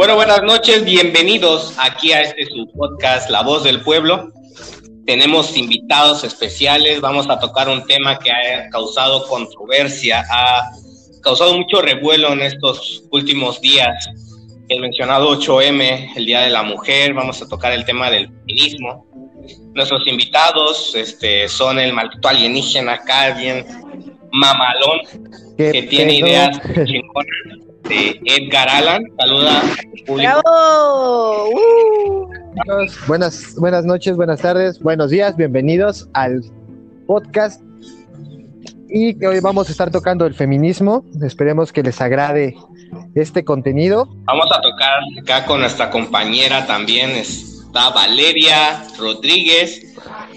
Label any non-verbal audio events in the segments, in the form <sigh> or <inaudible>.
Bueno, buenas noches, bienvenidos aquí a este su podcast La Voz del Pueblo. Tenemos invitados especiales, vamos a tocar un tema que ha causado controversia, ha causado mucho revuelo en estos últimos días. El mencionado 8M, el Día de la Mujer, vamos a tocar el tema del feminismo. Nuestros invitados este, son el maldito alienígena acá, bien mamalón, que tiene ideas chingonas de Edgar Allan. Saluda ¡Bravo! Buenas, buenas noches, buenas tardes, buenos días, bienvenidos al podcast. Y que hoy vamos a estar tocando el feminismo. Esperemos que les agrade este contenido. Vamos a tocar acá con nuestra compañera también, está Valeria Rodríguez,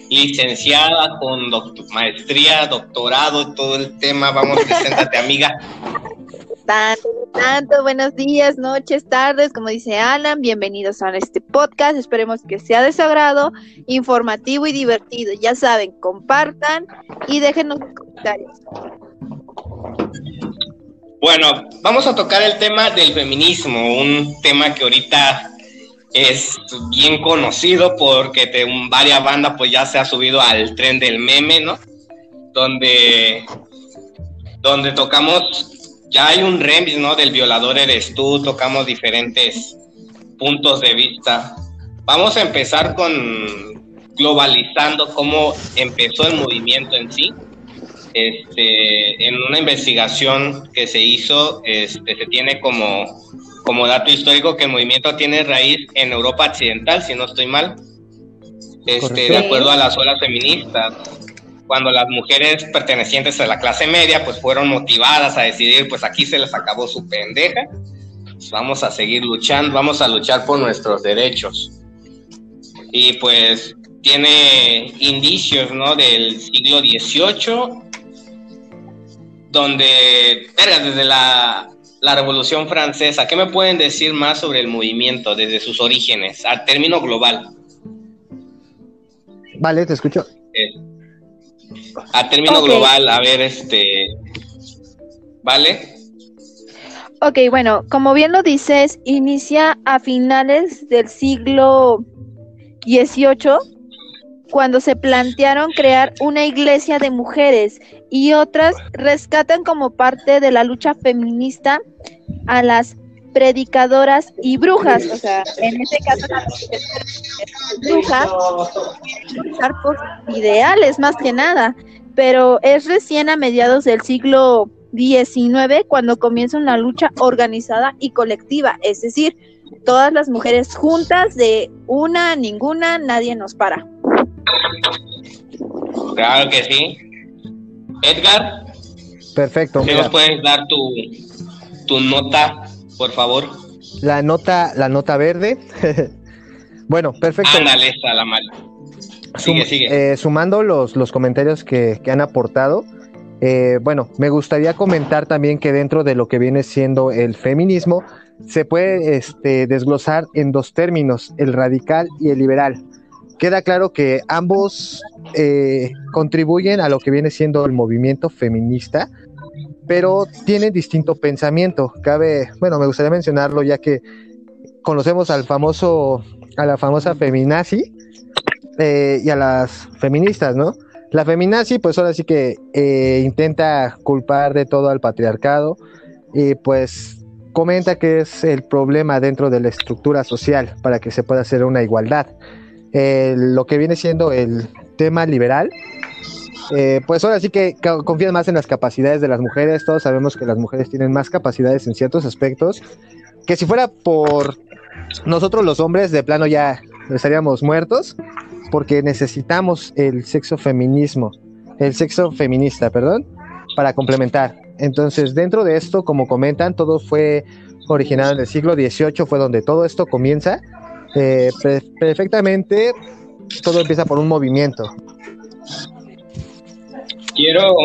licenciada con maestría, doctorado, todo el tema. Vamos, preséntate, amiga <laughs> tanto, tanto, buenos días, noches, tardes, como dice Alan, bienvenidos a este podcast, esperemos que sea de su agrado, informativo y divertido, ya saben, compartan y déjenos comentarios. Bueno, vamos a tocar el tema del feminismo, un tema que ahorita es bien conocido porque de varias bandas pues ya se ha subido al tren del meme, ¿no? Donde, donde tocamos ya hay un remix, ¿no? Del violador eres tú, tocamos diferentes puntos de vista. Vamos a empezar con globalizando cómo empezó el movimiento en sí. Este, en una investigación que se hizo, este, se tiene como, como dato histórico que el movimiento tiene raíz en Europa Occidental, si no estoy mal, este, de acuerdo a las olas feministas cuando las mujeres pertenecientes a la clase media pues fueron motivadas a decidir pues aquí se les acabó su pendeja, pues, vamos a seguir luchando, vamos a luchar por nuestros derechos. Y pues tiene indicios, ¿no? Del siglo XVIII, donde, desde la, la Revolución Francesa, ¿qué me pueden decir más sobre el movimiento desde sus orígenes, al término global? Vale, te escucho. Eh, a término global, a ver, este, ¿vale? Ok, bueno, como bien lo dices, inicia a finales del siglo XVIII, cuando se plantearon crear una iglesia de mujeres y otras rescatan como parte de la lucha feminista a las predicadoras y brujas, o sea, en este caso las brujas, por ideales más que nada, pero es recién a mediados del siglo XIX cuando comienza una lucha organizada y colectiva, es decir, todas las mujeres juntas de una, ninguna, nadie nos para. Claro que sí. Edgar. Perfecto. ¿Qué nos puedes dar tu, tu nota por favor. La nota, la nota verde. <laughs> bueno, perfecto. Ándale, la mal. Sigue, sigue. Eh, sumando los, los comentarios que, han aportado, eh, bueno, me gustaría comentar también que dentro de lo que viene siendo el feminismo, se puede este, desglosar en dos términos, el radical y el liberal. Queda claro que ambos eh, contribuyen a lo que viene siendo el movimiento feminista, pero tienen distinto pensamiento. Cabe, bueno, me gustaría mencionarlo ya que conocemos al famoso, a la famosa feminazi eh, y a las feministas, ¿no? La feminazi, pues ahora sí que eh, intenta culpar de todo al patriarcado y pues comenta que es el problema dentro de la estructura social para que se pueda hacer una igualdad. lo que viene siendo el tema liberal, eh, pues ahora sí que confían más en las capacidades de las mujeres. Todos sabemos que las mujeres tienen más capacidades en ciertos aspectos. Que si fuera por nosotros los hombres, de plano ya estaríamos muertos, porque necesitamos el sexo feminismo, el sexo feminista, perdón, para complementar. Entonces, dentro de esto, como comentan, todo fue originado en el siglo XVIII, fue donde todo esto comienza. Eh, perfectamente, todo empieza por un movimiento. Quiero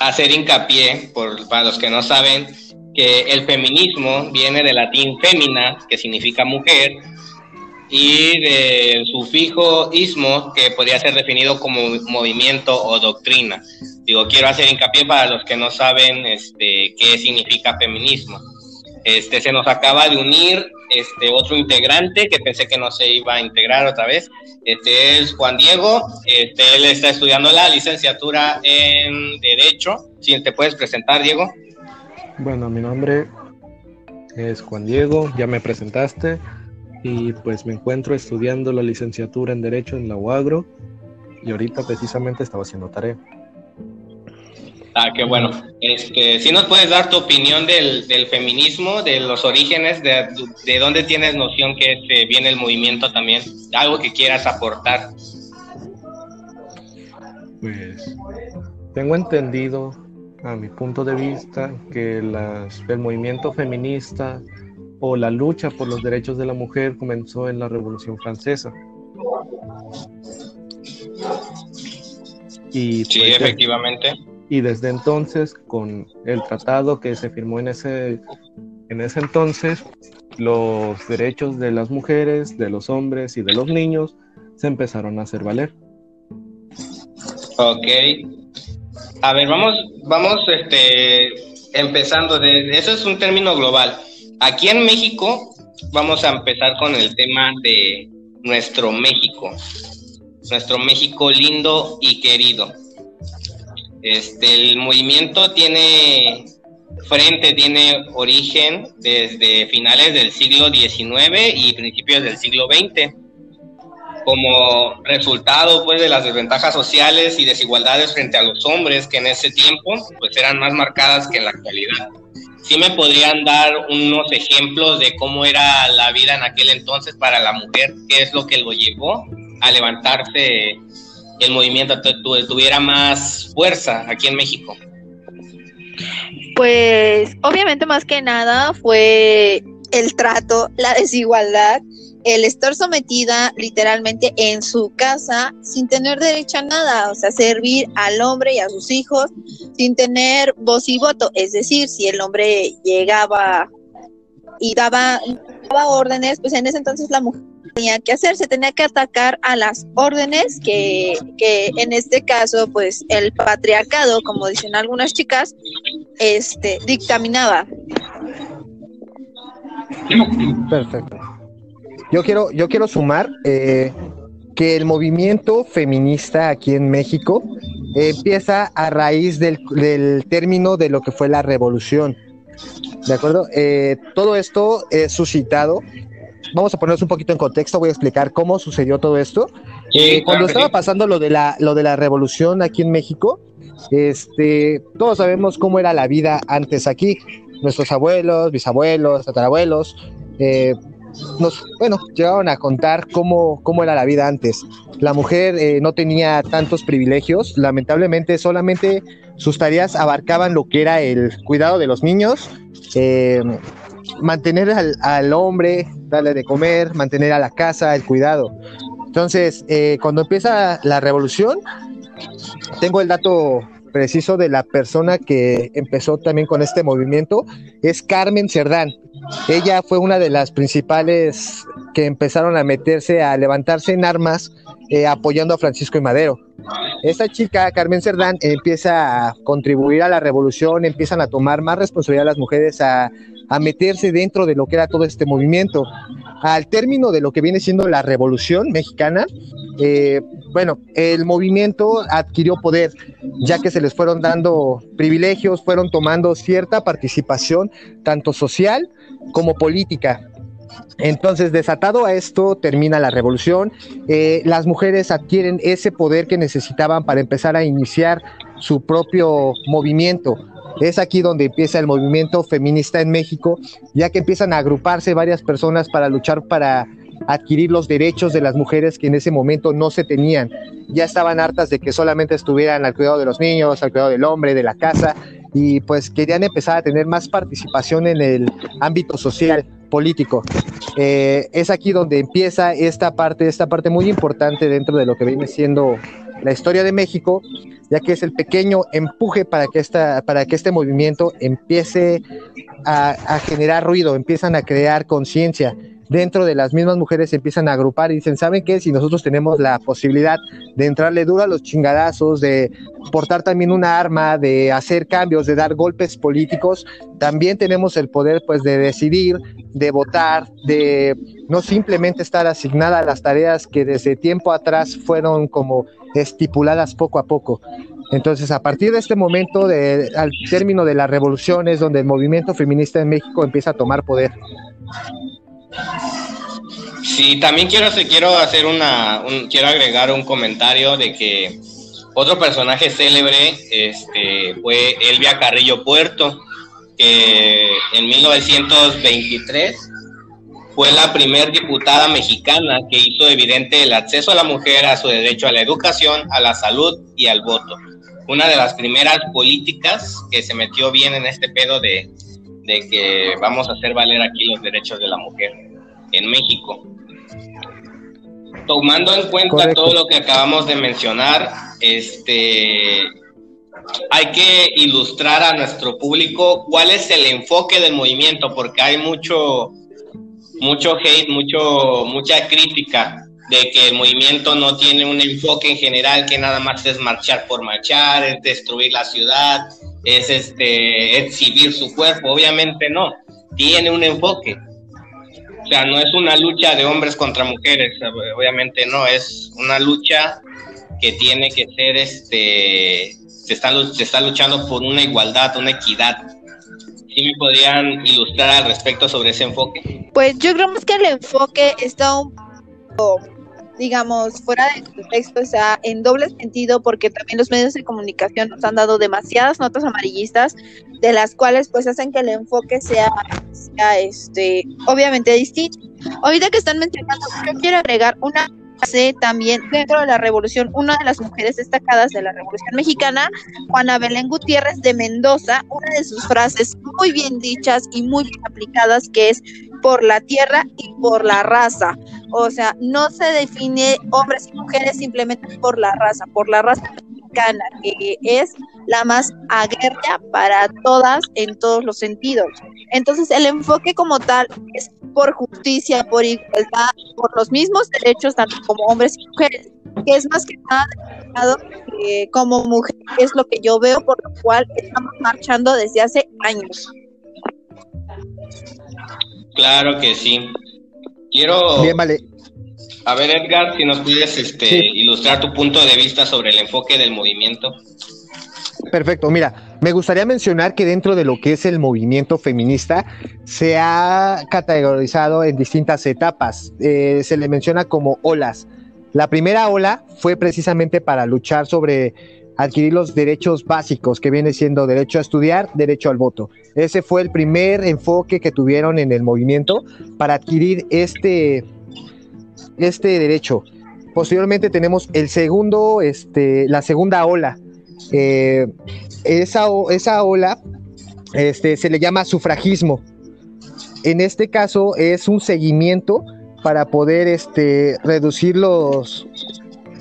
hacer hincapié, por, para los que no saben, que el feminismo viene del latín femina, que significa mujer, y del sufijo ismo, que podría ser definido como movimiento o doctrina. Digo, quiero hacer hincapié para los que no saben este, qué significa feminismo. Este, se nos acaba de unir este otro integrante que pensé que no se iba a integrar otra vez. Este es Juan Diego, este, él está estudiando la licenciatura en Derecho. Si te puedes presentar, Diego. Bueno, mi nombre es Juan Diego, ya me presentaste y pues me encuentro estudiando la licenciatura en Derecho en la UAGRO y ahorita precisamente estaba haciendo tarea. Ah, qué bueno. Este, si nos puedes dar tu opinión del, del feminismo, de los orígenes, de, de dónde tienes noción que este, viene el movimiento también, algo que quieras aportar. Pues tengo entendido, a mi punto de vista, que las, el movimiento feminista o la lucha por los derechos de la mujer comenzó en la Revolución Francesa. Y, sí, pues, efectivamente y desde entonces con el tratado que se firmó en ese, en ese entonces, los derechos de las mujeres, de los hombres y de los niños se empezaron a hacer valer. Ok. A ver, vamos, vamos este, empezando. De, eso es un término global. Aquí en México vamos a empezar con el tema de nuestro México. Nuestro México lindo y querido. Este, el movimiento tiene frente, tiene origen desde finales del siglo XIX y principios del siglo XX. Como resultado pues, de las desventajas sociales y desigualdades frente a los hombres que en ese tiempo pues, eran más marcadas que en la actualidad. ¿Sí me podrían dar unos ejemplos de cómo era la vida en aquel entonces para la mujer? ¿Qué es lo que lo llevó a levantarse el movimiento tuviera más fuerza aquí en México? Pues obviamente más que nada fue el trato, la desigualdad, el estar sometida literalmente en su casa sin tener derecho a nada, o sea, servir al hombre y a sus hijos sin tener voz y voto. Es decir, si el hombre llegaba y daba, daba órdenes, pues en ese entonces la mujer tenía que hacer, se tenía que atacar a las órdenes que, que en este caso, pues el patriarcado, como dicen algunas chicas, este, dictaminaba. Perfecto. Yo quiero, yo quiero sumar eh, que el movimiento feminista aquí en México empieza a raíz del, del, término de lo que fue la revolución. ¿De acuerdo? Eh, todo esto es suscitado vamos a ponernos un poquito en contexto, voy a explicar cómo sucedió todo esto. Eh, cuando estaba pasando lo de, la, lo de la revolución aquí en México, este, todos sabemos cómo era la vida antes aquí. Nuestros abuelos, bisabuelos, tatarabuelos, eh, nos, bueno, llegaron a contar cómo, cómo era la vida antes. La mujer eh, no tenía tantos privilegios, lamentablemente solamente sus tareas abarcaban lo que era el cuidado de los niños, mantener al, hombre, darle de comer, mantener a la casa, el cuidado. Entonces, eh, cuando empieza la revolución, tengo el dato preciso de la persona que empezó también con este movimiento, es Carmen Cerdán. Ella fue una de las principales que empezaron a meterse, a levantarse en armas, eh, apoyando a Francisco y Madero. Esta chica, Carmen Cerdán, empieza a contribuir a la revolución, empiezan a tomar más responsabilidad las mujeres, a a meterse dentro de lo que era todo este movimiento. Al término de lo que viene siendo la revolución mexicana, eh, bueno, el movimiento adquirió poder, ya que se les fueron dando privilegios, fueron tomando cierta participación, tanto social como política. Entonces, desatado a esto, termina la revolución. Eh, las mujeres adquieren ese poder que necesitaban para empezar a iniciar su propio movimiento. Es aquí donde empieza el movimiento feminista en México, ya que empiezan a agruparse varias personas para luchar para adquirir los derechos de las mujeres que en ese momento no se tenían. Ya estaban hartas de que solamente estuvieran al cuidado de los niños, al cuidado del hombre, de la casa, y pues querían empezar a tener más participación en el ámbito social, político. Eh, es aquí donde empieza esta parte, esta parte muy importante dentro de lo que viene siendo la historia de México, ya que es el pequeño empuje para que, esta, para que este movimiento empiece a, generar ruido, empiezan a crear conciencia. dentro de las mismas mujeres se empiezan a agrupar y dicen, ¿saben qué? Si nosotros tenemos la posibilidad de entrarle duro a los chingadazos, de portar también una arma, de hacer cambios, de dar golpes políticos, también tenemos el poder pues de decidir, de votar, de no simplemente estar asignada a las tareas que desde tiempo atrás fueron como estipuladas poco a poco. Entonces, a partir de este momento, de, al término de la revolución, es donde el movimiento feminista en México empieza a tomar poder. Sí, también quiero, quiero hacer una, quiero agregar un comentario de que otro personaje célebre este, fue Elvia Carrillo Puerto, que en 1923 fue la primer diputada mexicana que hizo evidente el acceso a la mujer a su derecho a la educación, a la salud y al voto. Una de las primeras políticas que se metió bien en este pedo de, de que vamos a hacer valer aquí los derechos de la mujer en México. Tomando en cuenta todo lo que acabamos de mencionar, este, hay que ilustrar a nuestro público cuál es el enfoque del movimiento, porque hay mucho, mucho hate, mucho, mucha crítica de que el movimiento no tiene un enfoque en general que nada más es marchar por marchar, es destruir la ciudad, es este exhibir su cuerpo, obviamente no, tiene un enfoque. O sea, no es una lucha de hombres contra mujeres, obviamente no, es una lucha que tiene que ser, este, se está, se está luchando por una igualdad, una equidad. ¿Sí me podrían ilustrar al respecto sobre ese enfoque? Pues yo creo que el enfoque está un poco digamos, fuera de contexto, o sea, en doble sentido, porque también los medios de comunicación nos han dado demasiadas notas amarillistas, de las cuales pues hacen que el enfoque sea, sea este, obviamente distinto. Ahorita que están mencionando, yo quiero agregar una frase también dentro de la revolución, una de las mujeres destacadas de la revolución mexicana, Juana Belén Gutiérrez de Mendoza, una de sus frases muy bien dichas y muy bien aplicadas, que es por la tierra y por la raza. O sea, no se define hombres y mujeres simplemente por la raza, por la raza mexicana, que es la más aguerrida para todas en todos los sentidos. Entonces, el enfoque como tal es por justicia, por igualdad, por los mismos derechos, tanto como hombres y mujeres, que es más que nada eh, como mujer, es lo que yo veo, por lo cual estamos marchando desde hace años. Claro que sí. Quiero. Bien, vale. A ver, Edgar, si nos puedes este, ilustrar tu punto de vista sobre el enfoque del movimiento. Perfecto, mira, me gustaría mencionar que dentro de lo que es el movimiento feminista se ha categorizado en distintas etapas. Eh, se le menciona como olas. La primera ola fue precisamente para luchar sobre adquirir los derechos básicos, que viene siendo derecho a estudiar, derecho al voto. Ese fue el primer enfoque que tuvieron en el movimiento para adquirir este, este derecho. Posteriormente tenemos el segundo, este, la segunda ola. Eh, esa, esa ola este, se le llama sufragismo. En este caso es un seguimiento para poder este, reducir los,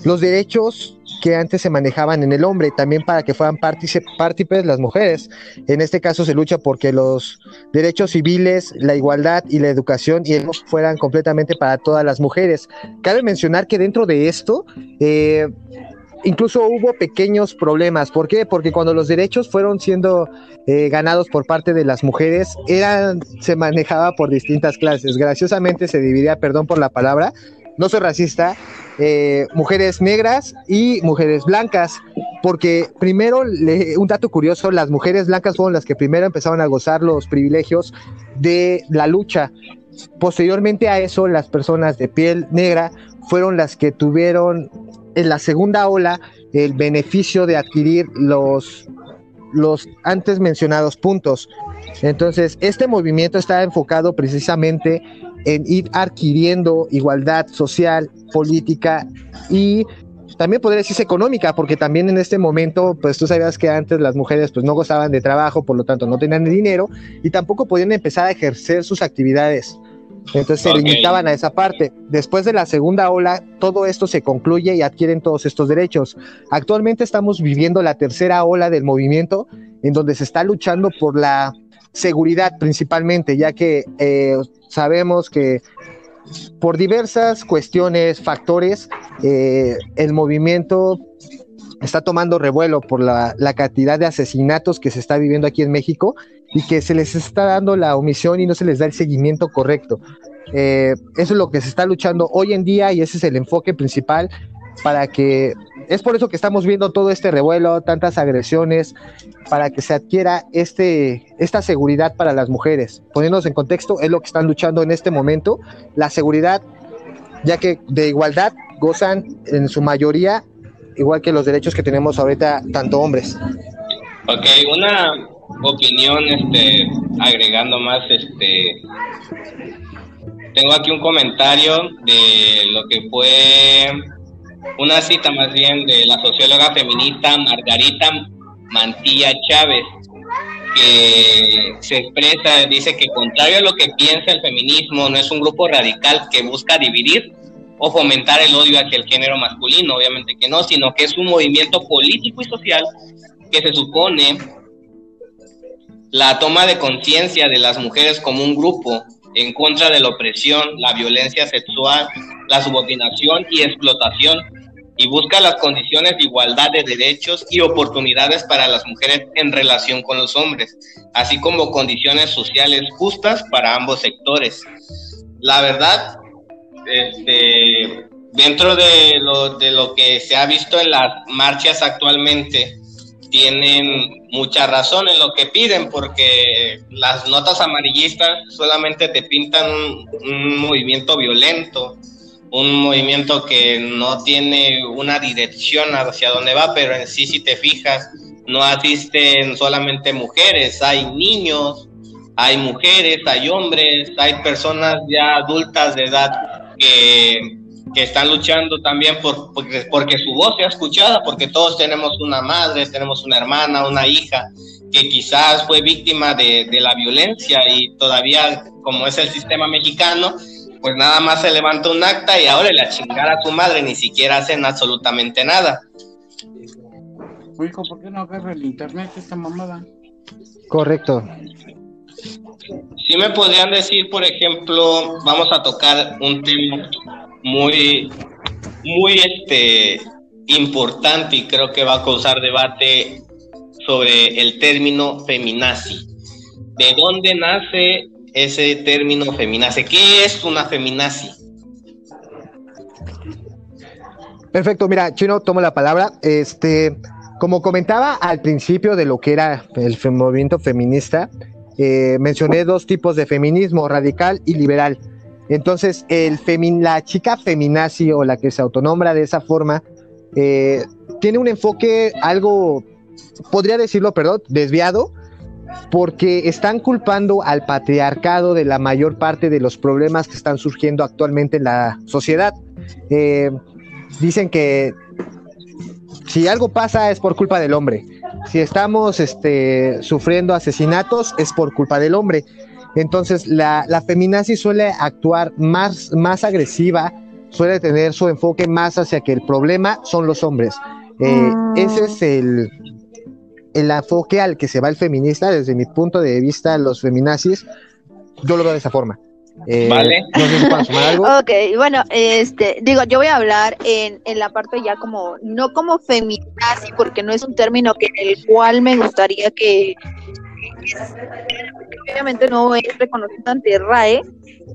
los derechos que antes se manejaban en el hombre, también para que fueran partícipes las mujeres. En este caso se lucha porque los derechos civiles, la igualdad y la educación y el fueran completamente para todas las mujeres. Cabe mencionar que dentro de esto, eh, incluso hubo pequeños problemas. ¿Por qué? Porque cuando los derechos fueron siendo eh, ganados por parte de las mujeres, eran, se manejaba por distintas clases. Graciosamente se dividía, perdón por la palabra, no soy racista, eh, mujeres negras y mujeres blancas, porque primero, un dato curioso, las mujeres blancas fueron las que primero empezaron a gozar los privilegios de la lucha. Posteriormente a eso, las personas de piel negra fueron las que tuvieron en la segunda ola el beneficio de adquirir los, los antes mencionados puntos. Entonces, este movimiento está enfocado precisamente en ir adquiriendo igualdad social, política y también podría decirse económica, porque también en este momento, pues tú sabías que antes las mujeres pues no gozaban de trabajo, por lo tanto no tenían dinero y tampoco podían empezar a ejercer sus actividades. Entonces se limitaban a esa parte. Después de la segunda ola, todo esto se concluye y adquieren todos estos derechos. Actualmente estamos viviendo la tercera ola del movimiento, en donde se está luchando por la seguridad principalmente, ya que eh, sabemos que por diversas cuestiones, factores, eh, el movimiento está tomando revuelo por la, cantidad de asesinatos que se está viviendo aquí en México y que se les está dando la omisión y no se les da el seguimiento correcto. Eh, eso es lo que se está luchando hoy en día y ese es el enfoque principal para que es por eso que estamos viendo todo este revuelo, tantas agresiones, para que se adquiera este, esta seguridad para las mujeres. Poniéndonos en contexto, es lo que están luchando en este momento, la seguridad, ya que de igualdad gozan en su mayoría, igual que los derechos que tenemos ahorita tanto hombres. Ok, una opinión, este, agregando más, este, tengo aquí un comentario de lo que fue una cita más bien de la socióloga feminista Margarita Mantilla Chávez, que se expresa, dice que contrario a lo que piensa el feminismo, no es un grupo radical que busca dividir o fomentar el odio hacia el género masculino, obviamente que no, sino que es un movimiento político y social que se supone la toma de conciencia de las mujeres como un grupo en contra de la opresión, la violencia sexual, la subordinación y explotación y busca las condiciones de igualdad de derechos y oportunidades para las mujeres en relación con los hombres, así como condiciones sociales justas para ambos sectores. La verdad, este, dentro de lo, de lo que se ha visto en las marchas actualmente, tienen mucha razón en lo que piden, porque las notas amarillistas solamente te pintan un movimiento violento, un movimiento que no tiene una dirección hacia dónde va, pero en sí si te fijas, no asisten solamente mujeres, hay niños, hay mujeres, hay hombres, hay personas ya adultas de edad que, están luchando también por, porque, su voz sea escuchada, porque todos tenemos una madre, tenemos una hermana, una hija que quizás fue víctima de, de la violencia y todavía como es el sistema mexicano, pues nada más se levanta un acta y ahora la chingada a tu madre, ni siquiera hacen absolutamente nada. Hijo, ¿por qué no agarra el internet esta mamada? Correcto. Si me podrían decir, por ejemplo, vamos a tocar un tema muy, muy este, importante y creo que va a causar debate sobre el término feminazi. ¿De dónde nace ese término feminazi. ¿Qué es una feminazi? Perfecto, mira, Chino, tomo la palabra. Este, como comentaba al principio de lo que era el movimiento feminista, eh, mencioné dos tipos de feminismo, radical y liberal. Entonces, el la chica feminazi o la que se autonombra de esa forma, eh, tiene un enfoque algo, podría decirlo, perdón, desviado, porque están culpando al patriarcado de la mayor parte de los problemas que están surgiendo actualmente en la sociedad. Eh, dicen que si algo pasa es por culpa del hombre. Si estamos este, sufriendo asesinatos es por culpa del hombre. Entonces la, la feminazi suele actuar más, más agresiva, suele tener su enfoque más hacia que el problema son los hombres. Eh, ese es el, el enfoque al que se va el feminista, desde mi punto de vista, los feminazis, yo lo veo de esa forma. Eh, vale. <laughs> Ok, bueno, este, digo, yo voy a hablar en, en la parte ya como, no como feminazi, porque no es un término que el cual me gustaría que, obviamente no es reconocido ante RAE,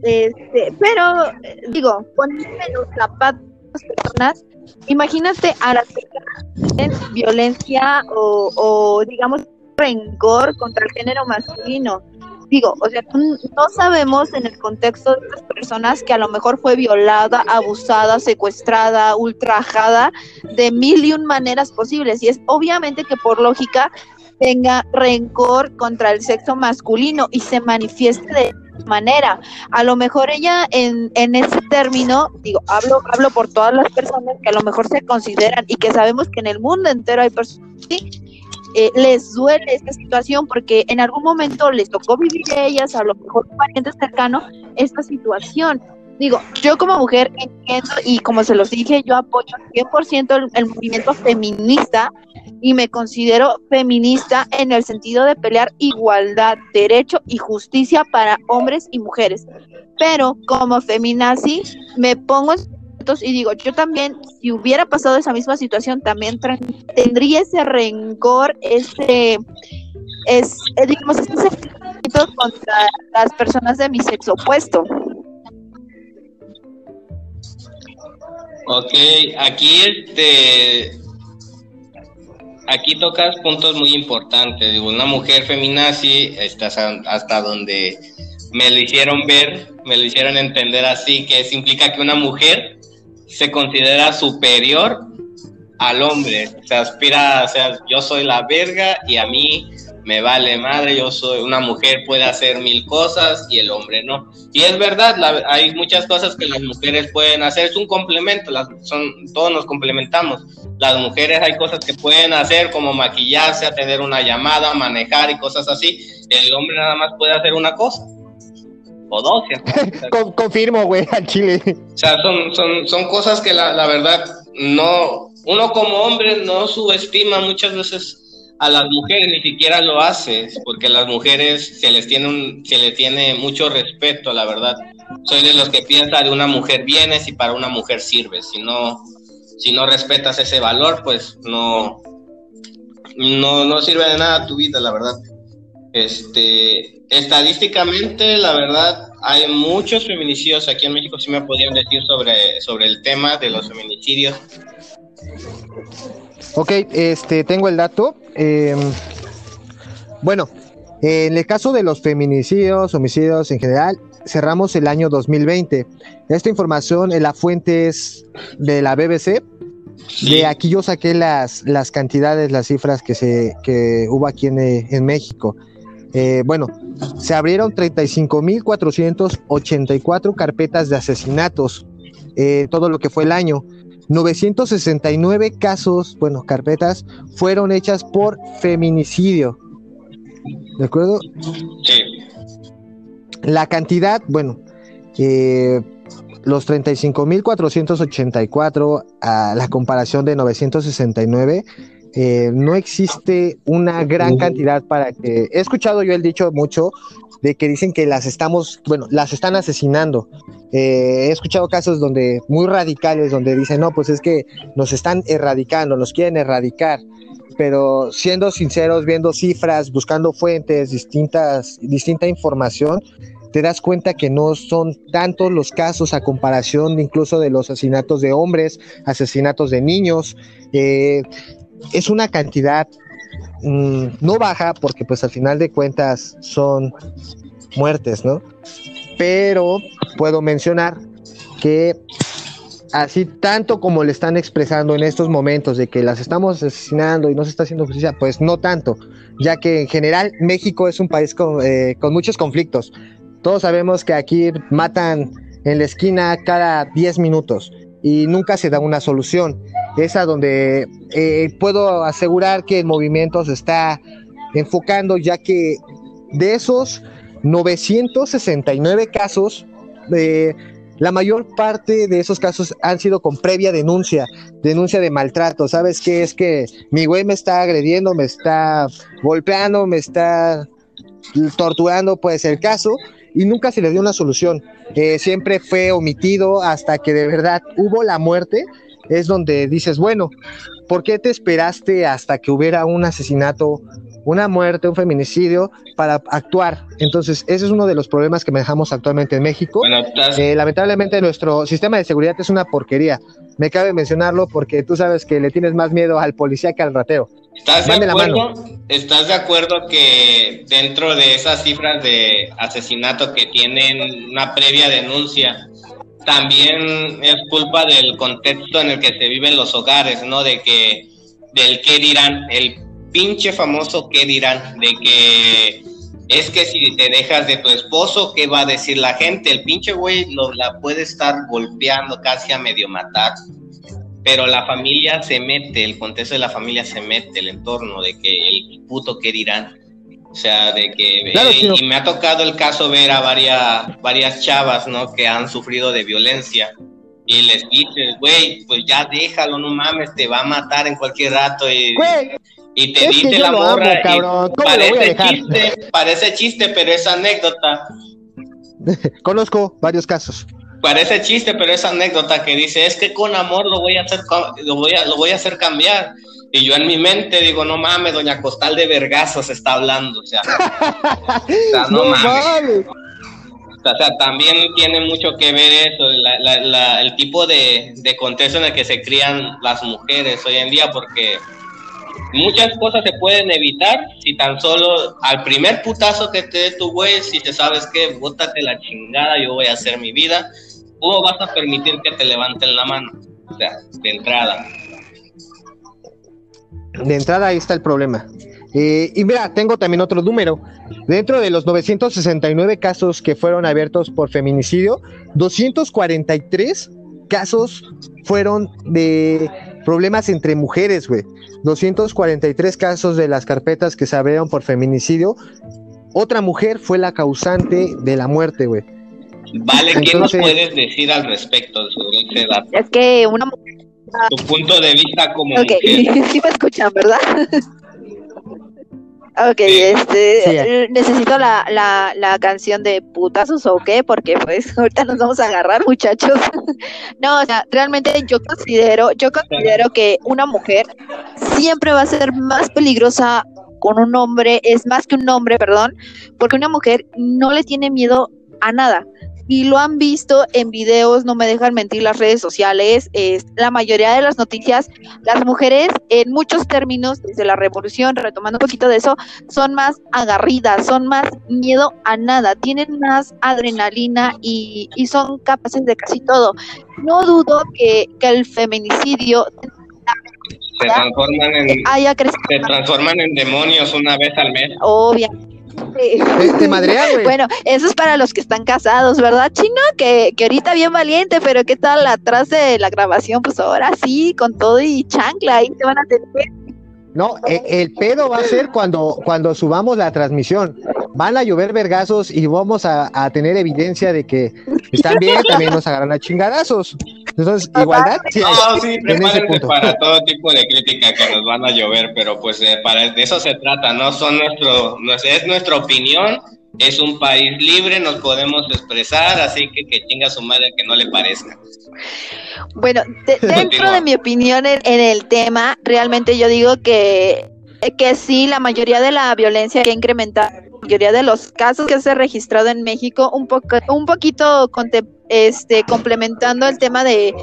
este, pero digo, ponerme los zapatos de personas Imagínate a las personas violencia o, o, digamos, rencor contra el género masculino. Digo, o sea, no sabemos en el contexto de las personas que a lo mejor fue violada, abusada, secuestrada, ultrajada de mil y un maneras posibles. Y es obviamente que por lógica tenga rencor contra el sexo masculino y se manifieste de manera. A lo mejor ella en, en ese término, digo, hablo, hablo por todas las personas que a lo mejor se consideran y que sabemos que en el mundo entero hay personas eh, les duele esta situación porque en algún momento les tocó vivir a ellas, a lo mejor un pariente cercano, esta situación. Digo, yo como mujer entiendo y como se los dije, yo apoyo 100% el, el movimiento feminista y me considero feminista en el sentido de pelear igualdad, derecho y justicia para hombres y mujeres. Pero como feminazi me pongo y digo, yo también, si hubiera pasado esa misma situación, también tendría ese rencor, ese, es, eh, digamos, ese sentimiento contra las personas de mi sexo opuesto. Ok, aquí este aquí tocas puntos muy importantes. Una mujer feminazi, estás hasta donde me lo hicieron ver, me lo hicieron entender así, que eso implica que una mujer se considera superior al hombre. Se aspira, o sea, yo soy la verga y a mí me vale madre, yo soy una mujer, puede hacer mil cosas y el hombre no. Y es verdad, hay muchas cosas que las mujeres pueden hacer, es un complemento, las, son, todos nos complementamos. Las mujeres hay cosas que pueden hacer como maquillarse, atender una llamada, manejar y cosas así. El hombre nada más puede hacer una cosa. O dos. <laughs> confirmo, güey, al chile. O sea, son, son, son cosas que la, la verdad no, uno como hombre no subestima muchas veces a las mujeres ni siquiera lo hace, porque a las mujeres se les tiene se les tiene mucho respeto, la verdad. Soy de los que piensa de una mujer vienes y para una mujer sirves. Si no, si no respetas ese valor, pues no, no, no sirve de nada tu vida, la verdad. Este, estadísticamente, la verdad, hay muchos feminicidios aquí en México. Si me podían decir sobre, sobre el tema de los feminicidios. Ok, este, tengo el dato. Em, bueno, en el caso de los feminicidios, homicidios en general, cerramos el año 2020. Esta información, en la fuente es de la BBC. De aquí yo saqué las, las cantidades, las cifras que, se, que hubo aquí en, en México. Eh, bueno, se abrieron 35.484 carpetas de asesinatos, eh, todo lo que fue el año. 969 casos, bueno, carpetas, fueron hechas por feminicidio. ¿De acuerdo? Sí. La cantidad, bueno, eh, los 35.484 a la comparación de 969, eh, no existe una gran cantidad para que... He escuchado yo el dicho mucho de que dicen que las estamos, bueno, las están asesinando. Eh, he escuchado casos donde muy radicales, donde dicen, no, pues es que nos están erradicando, nos quieren erradicar. Pero siendo sinceros, viendo cifras, buscando fuentes, distintas, distinta información, te das cuenta que no son tantos los casos a comparación incluso de los asesinatos de hombres, asesinatos de niños. Eh, es una cantidad mm, no baja porque pues al final de cuentas son muertes, ¿no? Pero puedo mencionar que así tanto como le están expresando en estos momentos de que las estamos asesinando y no se está haciendo justicia, pues no tanto, ya que en general México es un país con, eh, con muchos conflictos. Todos sabemos que aquí matan en la esquina cada 10 minutos y nunca se da una solución. Es a donde eh, puedo asegurar que el movimiento se está enfocando, ya que de esos 969 casos, la mayor parte de esos casos han sido con previa denuncia, denuncia de maltrato. ¿Sabes qué? Es que mi güey me está agrediendo, me está golpeando, me está torturando, puede ser el caso, y nunca se le dio una solución. Eh, siempre fue omitido hasta que de verdad hubo la muerte. Es donde dices, bueno, ¿por qué te esperaste hasta que hubiera un asesinato una muerte, un feminicidio para actuar. Entonces, ese es uno de los problemas que manejamos actualmente en México. Eh, lamentablemente nuestro sistema de seguridad es una porquería. Me cabe mencionarlo porque tú sabes que le tienes más miedo al policía que al rateo. ¿Estás de, acuerdo, ¿Estás de acuerdo que dentro de esas cifras de asesinato que tienen una previa denuncia, también es culpa del contexto en el que se viven los hogares, ¿no? De que, del qué dirán, el pinche famoso que dirán de que es que si te dejas de tu esposo, ¿qué va a decir la gente? El pinche güey lo, la puede estar golpeando casi a medio matar, pero la familia se mete, el contexto de la familia se mete, el entorno de que el puto que dirán. O sea, de que Claro, eh, y me ha tocado el caso ver a varias varias chavas, ¿no? Que han sufrido de violencia y les dices, güey, pues ya déjalo, no mames, te va a matar en cualquier rato y, Güey, y te dice la amo, morra y cabrón. ¿Cómo lo voy a parece dejar? chiste, parece chiste, pero es anécdota. <laughs> conozco varios casos. Parece chiste, pero es anécdota que dice, es que con amor lo voy a hacer lo voy a lo voy a hacer cambiar. Y yo en mi mente digo, no mames, doña Costal de Vergazos está hablando, o sea, o sea, <laughs> no, mames. O sea, también tiene mucho que ver eso, la- la- la- el tipo de, de contexto en el que se crían las mujeres hoy en día, porque muchas cosas se pueden evitar si tan solo al primer putazo que te dé tu güey, si te sabes que, bótate la chingada, yo voy a hacer mi vida, o vas a permitir que te levanten la mano, o sea, de entrada. De entrada ahí está el problema. Eh, y mira, tengo también otro número. Dentro de los 969 casos que fueron abiertos por feminicidio, 243 casos fueron de problemas entre mujeres, güey. 243 casos de las carpetas que se abrieron por feminicidio. Otra mujer fue la causante de la muerte, güey. Vale, ¿qué nos puedes decir al respecto sobre ese dato? Es que una mujer. Tu punto de vista como Ok, <laughs> mujer. sí me escuchan, ¿verdad? Ok, Sí. este, Sí. necesito la, la, la canción de putazos o qué, porque pues <laughs> ahorita nos vamos a agarrar, muchachos. <laughs> No, o sea, realmente yo considero, yo considero que una mujer siempre va a ser más peligrosa con un hombre, es más que un hombre, perdón, porque una mujer no le tiene miedo a nada. Y lo han visto en videos, no me dejan mentir las redes sociales, es, la mayoría de las noticias las mujeres, en muchos términos, desde la revolución, retomando un poquito de eso, son más agarridas, son más miedo a nada, tienen más adrenalina y, y son capaces de casi todo. No dudo que, que el feminicidio Se transforman en, haya se transforman en demonios una vez al mes. obviamente. Te. Bueno, eso es para los que están casados, ¿verdad, Chino? Que, que ahorita bien valiente, pero ¿qué tal atrás de la grabación? Pues ahora sí, con todo y chancla, ahí te van a tener. No, e- el, pedo va a ser cuando, cuando subamos la transmisión. Van a llover vergazos y vamos a, a tener evidencia de que están bien, también nos agarran a chingadazos. Entonces, igualdad, sí hay. No, sí, prepárense para todo tipo de crítica que nos van a llover, pero pues eh, para de eso se trata, ¿no? Son nuestro, es- es nuestra opinión, es un país libre, nos podemos expresar, así que que chinga su madre que no le parezca. Bueno, de- <laughs> dentro Continúa. de mi opinión en, en el tema, realmente yo digo que, que sí, la mayoría de la violencia que ha incrementado, la mayoría de los casos que se ha registrado en México, un poco, un poquito conte- este, complementando el tema de,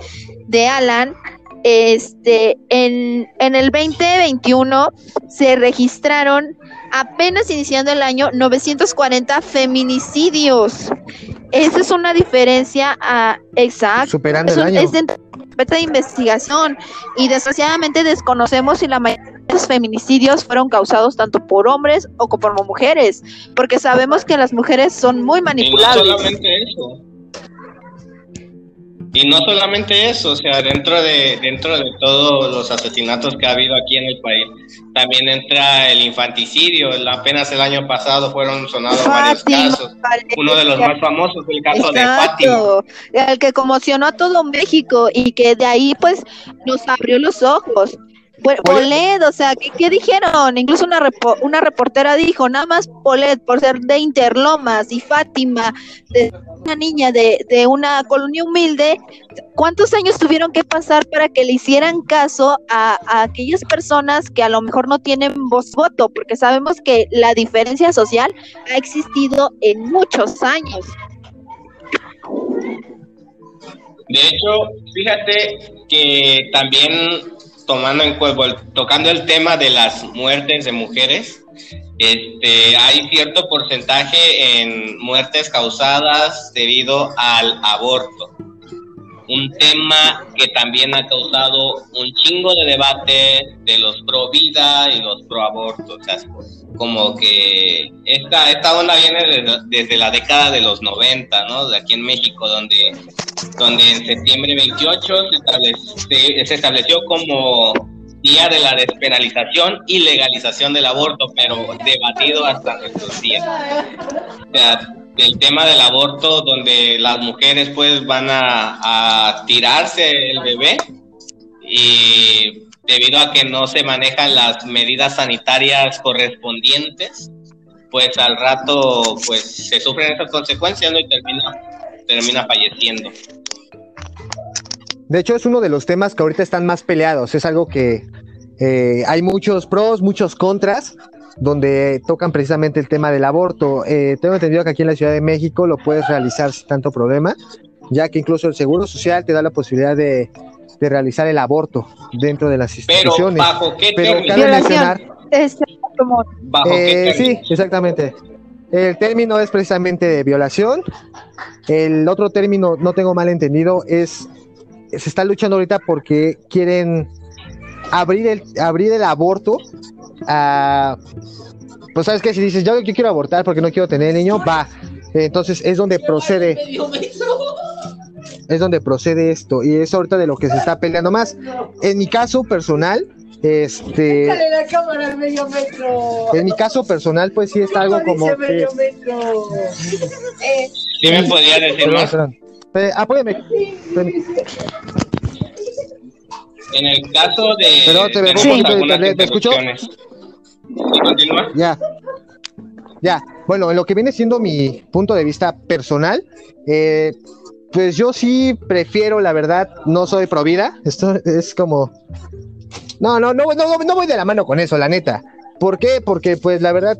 de Alan, este, en, en el 2021 se registraron, apenas iniciando el año, 940 feminicidios. Esa es una diferencia a exacto. Superando Es, el un- año. es dentro de de investigación y desgraciadamente desconocemos si la mayoría de los feminicidios fueron causados tanto por hombres o como por mujeres, porque sabemos que las mujeres son muy Y no manipulables. solamente eso. Y no solamente eso, o sea, dentro de dentro de todos los asesinatos que ha habido aquí en el país, también entra el infanticidio. Apenas el año pasado fueron sonados varios casos. Uno de los más famosos el caso de Exacto, Fátima. el que conmocionó a todo México y que de ahí pues nos abrió los ojos. Polet, o sea, ¿qué, qué dijeron? Incluso una, repo- una reportera dijo, nada más Polet por ser de Interlomas y Fátima, de una niña de, de una colonia humilde, ¿cuántos años tuvieron que pasar para que le hicieran caso a, a aquellas personas que a lo mejor no tienen voz voto? Porque sabemos que la diferencia social ha existido en muchos años. De hecho, fíjate que también tomando en cu- vol- tocando el tema de las muertes de mujeres, este, hay cierto porcentaje en muertes causadas debido al aborto. Un tema que también ha causado un chingo de debate de los pro vida y los pro aborto. O sea, como que esta, esta onda viene desde, desde la década de los 90, ¿no? De aquí en México, donde, donde en septiembre 28 se, establece- se estableció como día de la despenalización y legalización del aborto, pero debatido hasta nuestros días. O sea, el tema del aborto donde las mujeres pues van a, a tirarse el bebé y debido a que no se manejan las medidas sanitarias correspondientes, pues al rato pues se sufren esas consecuencias ¿no? y termina, termina falleciendo. De hecho, es uno de los temas que ahorita están más peleados. Es algo que eh, hay muchos pros, muchos contras, donde tocan precisamente el tema del aborto. Eh, tengo entendido que aquí en la Ciudad de México lo puedes realizar sin tanto problema, ya que incluso el Seguro Social te da la posibilidad de, de realizar el aborto dentro de las Pero instituciones. bajo qué Pero términos? cabe mencionar, Este, como- Bajo qué eh, sí, exactamente. El término es precisamente de violación. El otro término, no tengo mal entendido, es se está luchando ahorita porque quieren abrir el abrir el aborto a pues sabes que si dices yo, yo quiero abortar porque no quiero tener niño, va. Entonces es donde procede es donde procede esto y es ahorita de lo que se está peleando más. En mi caso personal, este Dale la cámara al medio metro. en mi caso personal pues sí está algo como que. Eh, ¿Sí me podría decir más? Eh, apóyame. Ven. En el caso de... Perdón, poquito de internet, ¿me escuchó? Ya. Ya. Bueno, en lo que viene siendo mi punto de vista personal, eh, pues yo sí prefiero, la verdad, no soy pro vida. Esto es como. No, no, no, no, no voy de la mano con eso, la neta. ¿Por qué? Porque, pues, la verdad,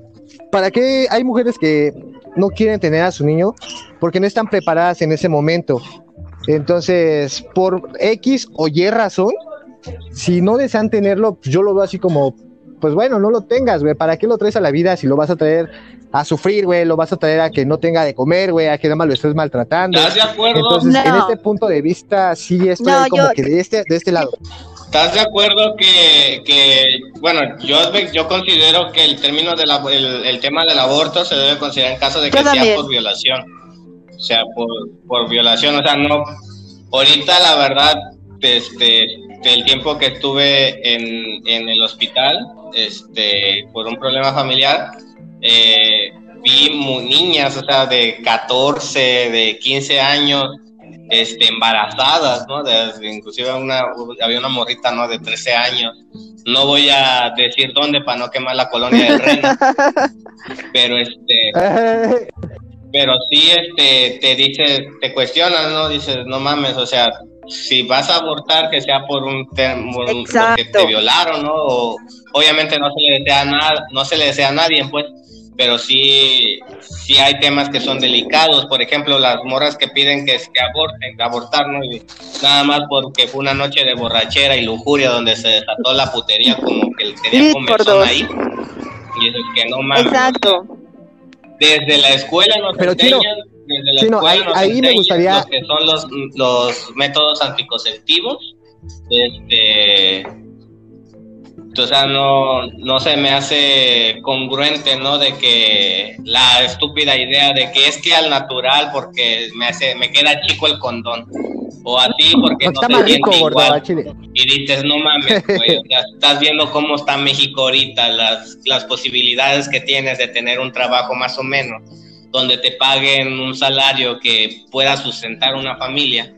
¿para qué hay mujeres que no quieren tener a su niño? Porque no están preparadas en ese momento. Entonces, por X o Y razón, si no desean tenerlo, yo lo veo así como, pues bueno, no lo tengas, güey. ¿Para qué lo traes a la vida si lo vas a traer a sufrir, güey? Lo vas a traer a que no tenga de comer, güey, a que nada más lo estés maltratando. ¿Estás de acuerdo? Entonces, No. en este punto de vista, sí estoy No, como yo- que de este, de este lado. ¿Estás de acuerdo que, que bueno, yo, yo considero que el término del ab- el, tema del aborto se debe considerar en caso de que sea por violación? O sea, por, por violación, o sea, no. Ahorita, la verdad, este, del tiempo que estuve en, en el hospital, este, por un problema familiar, eh, vi mu- niñas, o sea, de 14, de 15 años, este, embarazadas, ¿no? De- inclusive una, había una morrita, ¿no? De 13 años. No voy a decir dónde para no quemar la colonia del Reno, <laughs> pero este, pero sí, este, te dices, te cuestionas, ¿no? Dices, no mames, o sea, si vas a abortar, que sea por un tema, porque Exacto. te violaron, ¿no? O, obviamente no se le desea nada, no se le desea a nadie, pues, pero sí, sí hay temas que son delicados, por ejemplo, las morras que piden que, que aborten, abortar, ¿no? Y nada más porque fue una noche de borrachera y lujuria donde se desató la putería como que tenía Sí, por comezón dos. ahí. Y eso es que no mames. Exacto. Desde la escuela nos Pero, Chino, enseñan, desde la Chino, escuela ahí- nos ahí me gustaría- lo que son los, los métodos anticonceptivos. Este, o sea, no, no se me hace congruente, ¿no? De que la estúpida idea de que es que al natural porque me hace, me queda chico el condón. O a ti porque no Está te rico, gordo, igual y dices, no mames, güey, o sea, <laughs> estás viendo cómo está México ahorita, las, las posibilidades que tienes de tener un trabajo más o menos, donde te paguen un salario que pueda sustentar una familia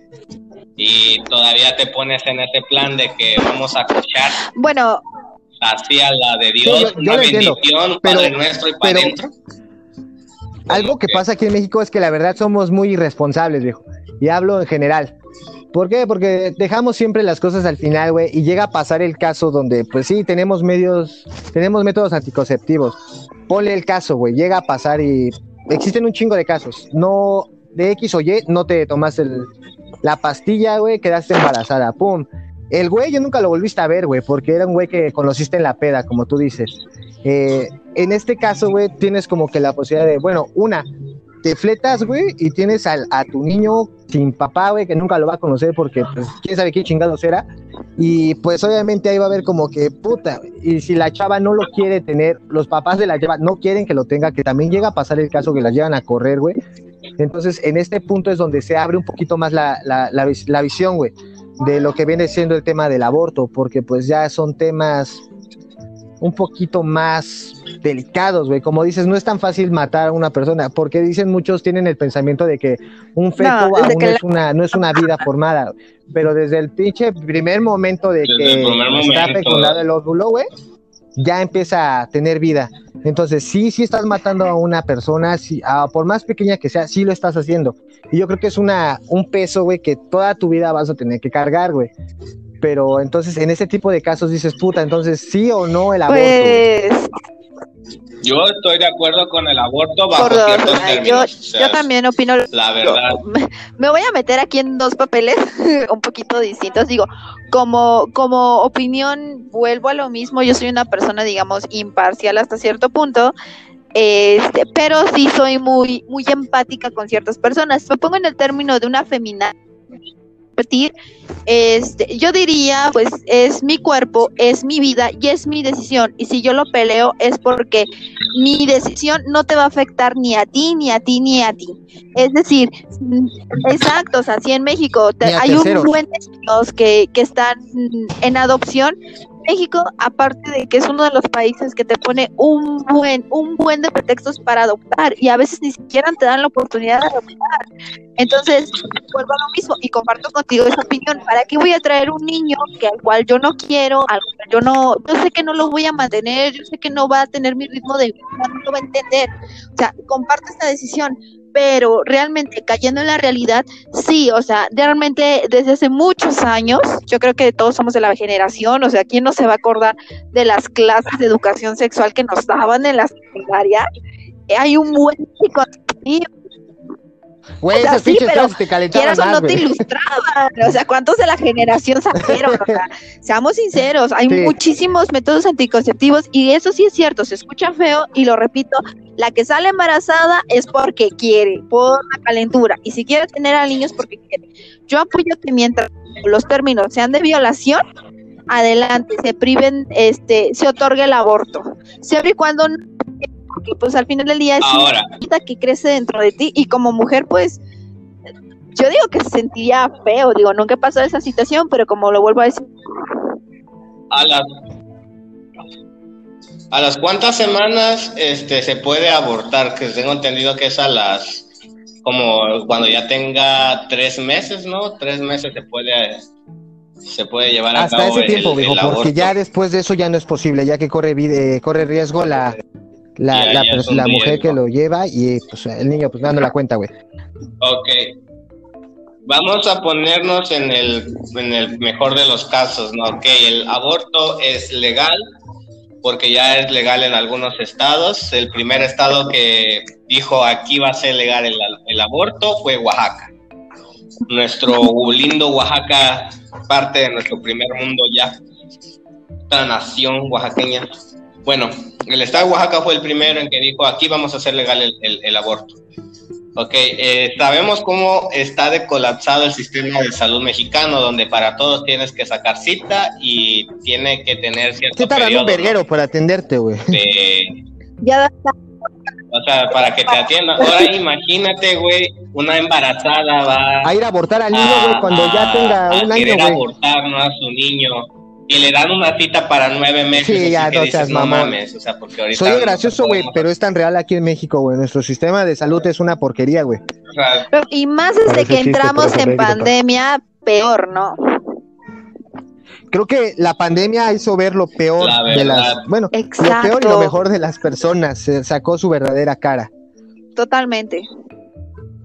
y todavía te pones en ese plan de que vamos a escuchar Bueno, hacia la de Dios, yo- yo una entiendo, bendición, un pero- Padre nuestro y para pero- adentro. Algo que pasa aquí en México es que la verdad somos muy irresponsables, viejo. Y hablo en general. ¿Por qué? Porque dejamos siempre las cosas al final, güey, y llega a pasar el caso donde, pues sí, tenemos medios, tenemos métodos anticonceptivos. Ponle el caso, güey, llega a pasar y existen un chingo de casos. No, de X o Y, no te tomas el, la pastilla, güey, quedaste embarazada, pum. El güey yo nunca lo volviste a ver, güey, porque era un güey que conociste en la peda, como tú dices. Eh, en este caso, güey, tienes como que la posibilidad de, bueno, una, te fletas, güey, y tienes al, a tu niño sin papá, güey, que nunca lo va a conocer porque, pues, quién sabe qué chingados era. Y pues obviamente ahí va a haber como que, puta, y si la chava no lo quiere tener, los papás de la chava no quieren que lo tenga, que también llega a pasar el caso que la llevan a correr, güey. Entonces, en este punto es donde se abre un poquito más la, la, la, la visión, güey. de lo que viene siendo el tema del aborto, porque pues ya son temas un poquito más delicados, güey. Como dices, no es tan fácil matar a una persona, porque dicen muchos tienen el pensamiento de que un feto No, aún es una, no es una vida formada, pero desde el pinche primer momento de Desde que está fecundado el óvulo, güey, ya empieza a tener vida. Entonces, sí, sí estás matando a una persona, sí, ah, por más pequeña que sea, sí lo estás haciendo. Y yo creo que es una, un peso, güey, que toda tu vida vas a tener que cargar, güey. Pero entonces, en ese tipo de casos dices, puta, entonces sí o no el aborto. Pues Yo estoy de acuerdo con el aborto bajo por ciertos yo, términos. o sea, yo también opino La verdad. <laughs> me, me voy a meter aquí en dos papeles <laughs> un poquito distintos. Digo, como, como opinión, vuelvo a lo mismo. Yo soy una persona, digamos, imparcial hasta cierto punto. Este, pero sí soy muy, muy empática con ciertas personas. Me pongo en el término de una femina repetir, este, yo diría, pues es mi cuerpo, es mi vida y es mi decisión. Y si yo lo peleo es porque mi decisión no te va a afectar ni a ti, ni a ti, ni a ti. Es decir, exacto, o sea, si en México te- hay un buen de niños que, que están en adopción, México, aparte de que es uno de los países que te pone un buen, un buen de pretextos para adoptar y a veces ni siquiera te dan la oportunidad de adoptar. Entonces, vuelvo a lo mismo y comparto contigo esa opinión. ¿Para qué voy a traer un niño que al cual yo no quiero, al cual yo no, yo sé que no lo voy a mantener, yo sé que no va a tener mi ritmo de vida, no lo va a entender? O sea, comparto esta decisión, pero realmente cayendo en la realidad, sí, o sea, realmente desde hace muchos años, yo creo que todos somos de la generación, o sea, ¿quién no se va a acordar de las clases de educación sexual que nos daban en la secundaria? Hay un buen contenido, Güey, o sea, esas sí, pinches pero te calentaban más, no te ilustraban, o sea, ¿cuántos de la generación salieron? O sea, seamos sinceros, hay Sí. muchísimos métodos anticonceptivos y eso sí es cierto, se escucha feo y lo repito, la que sale embarazada es porque quiere, por la calentura, y si quiere tener a niños porque quiere. Yo apoyo que mientras los términos sean de violación, adelante, se priven, este, se otorgue el aborto, siempre y cuando, porque pues al final del día es una Ahora, vida que crece dentro de ti y como mujer pues yo digo que se sentiría feo, digo, nunca he pasado esa situación, pero como lo vuelvo a decir, a las a las cuántas semanas este se puede abortar, que tengo entendido que es a las como cuando ya tenga tres meses, ¿no? Tres meses se puede se puede llevar a Hasta cabo ese tiempo, el, viejo, el porque aborto. ya después de eso ya no es posible, ya que corre, eh, corre riesgo la, la, Ya, la, ya mujer riesgo. que lo lleva y pues, el niño pues dando la cuenta, güey. Ok. Vamos a ponernos en el, en el mejor de los casos, ¿no? Ok, el aborto es legal porque ya es legal en algunos estados. El primer estado que dijo aquí va a ser legal el, aborto fue Oaxaca. Nuestro lindo Oaxaca, parte de nuestro primer mundo ya, esta nación oaxaqueña. Bueno, el estado de Oaxaca fue el primero en que dijo aquí vamos a hacer legal el aborto. Ok, eh, sabemos cómo está de colapsado el sistema de salud mexicano, donde para todos tienes que sacar cita y tiene que tener cierto tardan periodo un verguero por atenderte, güey. de, ya da- o sea, para que te atiendan. Ahora imagínate, güey, una embarazada va A ir a abortar al niño, güey, cuando ya tenga a un año, güey. abortar, ¿no? A su niño y le dan una cita para nueve meses. Sí, ya, no dices, seas no mamón. mames, o sea, porque ahorita Soy gracioso, güey, podemos- pero es tan real aquí en México, güey. Nuestro sistema de salud es una porquería, güey. o sea, y más desde Parece que chiste, entramos en pandemia, peor, ¿no? Creo que la pandemia hizo ver lo peor La de las, bueno, lo peor y lo mejor de las personas. Se sacó su verdadera cara. Totalmente.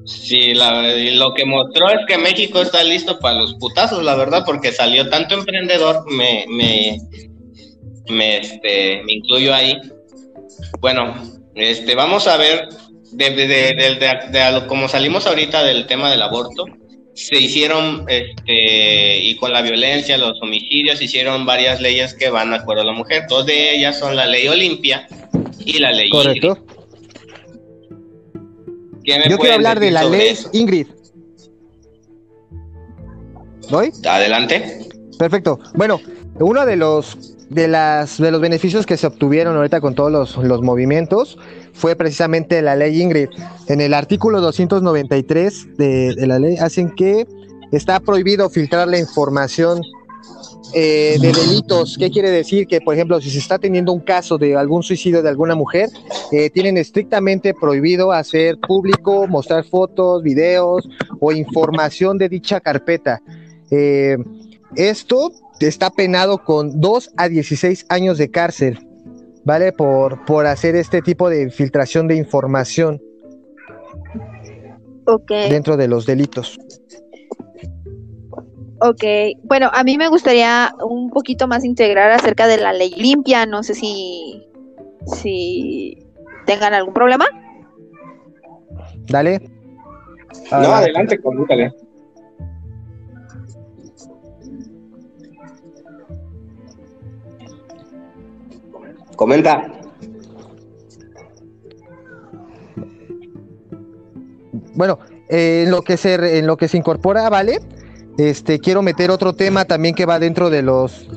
Sí, la, y lo que mostró es que México está listo para los putazos, la verdad, porque salió tanto emprendedor, me, me, me, este, me incluyo ahí. Bueno, este, vamos a ver, de, de, de, de- a como salimos ahorita del tema del aborto, se hicieron, este, y con la violencia, los homicidios, se hicieron varias leyes que van de acuerdo a la mujer. Dos de ellas son la ley Olimpia y la ley Ingrid. ¿Correcto? ¿Qué me Yo quiero hablar de la ley eso? Ingrid. ¿Voy? Adelante. Perfecto. Bueno, uno de los de las de los beneficios que se obtuvieron ahorita con todos los, los movimientos fue precisamente la ley Ingrid. En el artículo 293 de, de la ley hacen que está prohibido filtrar la información eh, de delitos. ¿Qué quiere decir? Que, por ejemplo, si se está teniendo un caso de algún suicidio de alguna mujer, eh, tienen estrictamente prohibido hacer público, mostrar fotos, videos o información de dicha carpeta. Eh, esto está penado con 2 a 16 años de cárcel, ¿vale? Por, por hacer este tipo de filtración de información dentro de los delitos. Ok, bueno, a mí me gustaría un poquito más integrar acerca de la ley limpia. No sé si, si tengan algún problema. Dale. No, adelante, coméntale. Comenta. Bueno, eh, en lo que se re- en lo que se incorpora, ¿vale? Este, quiero meter otro tema también que va dentro de los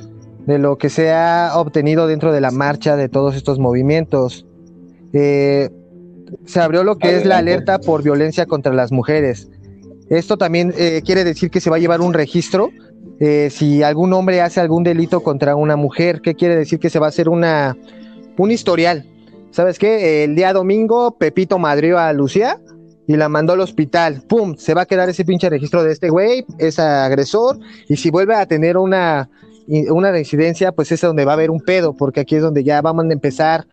de lo que se ha obtenido dentro de la marcha de todos estos movimientos. Eh, se abrió lo que es la alerta por violencia contra las mujeres. Esto también eh, quiere decir que se va a llevar un registro eh, si algún hombre hace algún delito contra una mujer. ¿Qué quiere decir? Que se va a hacer una un historial. ¿Sabes qué? El día domingo Pepito madrió a Lucía y la mandó al hospital. ¡Pum! Se va a quedar ese pinche registro de este güey, es agresor, y si vuelve a tener una, una pues es donde va a haber un pedo, porque aquí es donde ya vamos a empezar.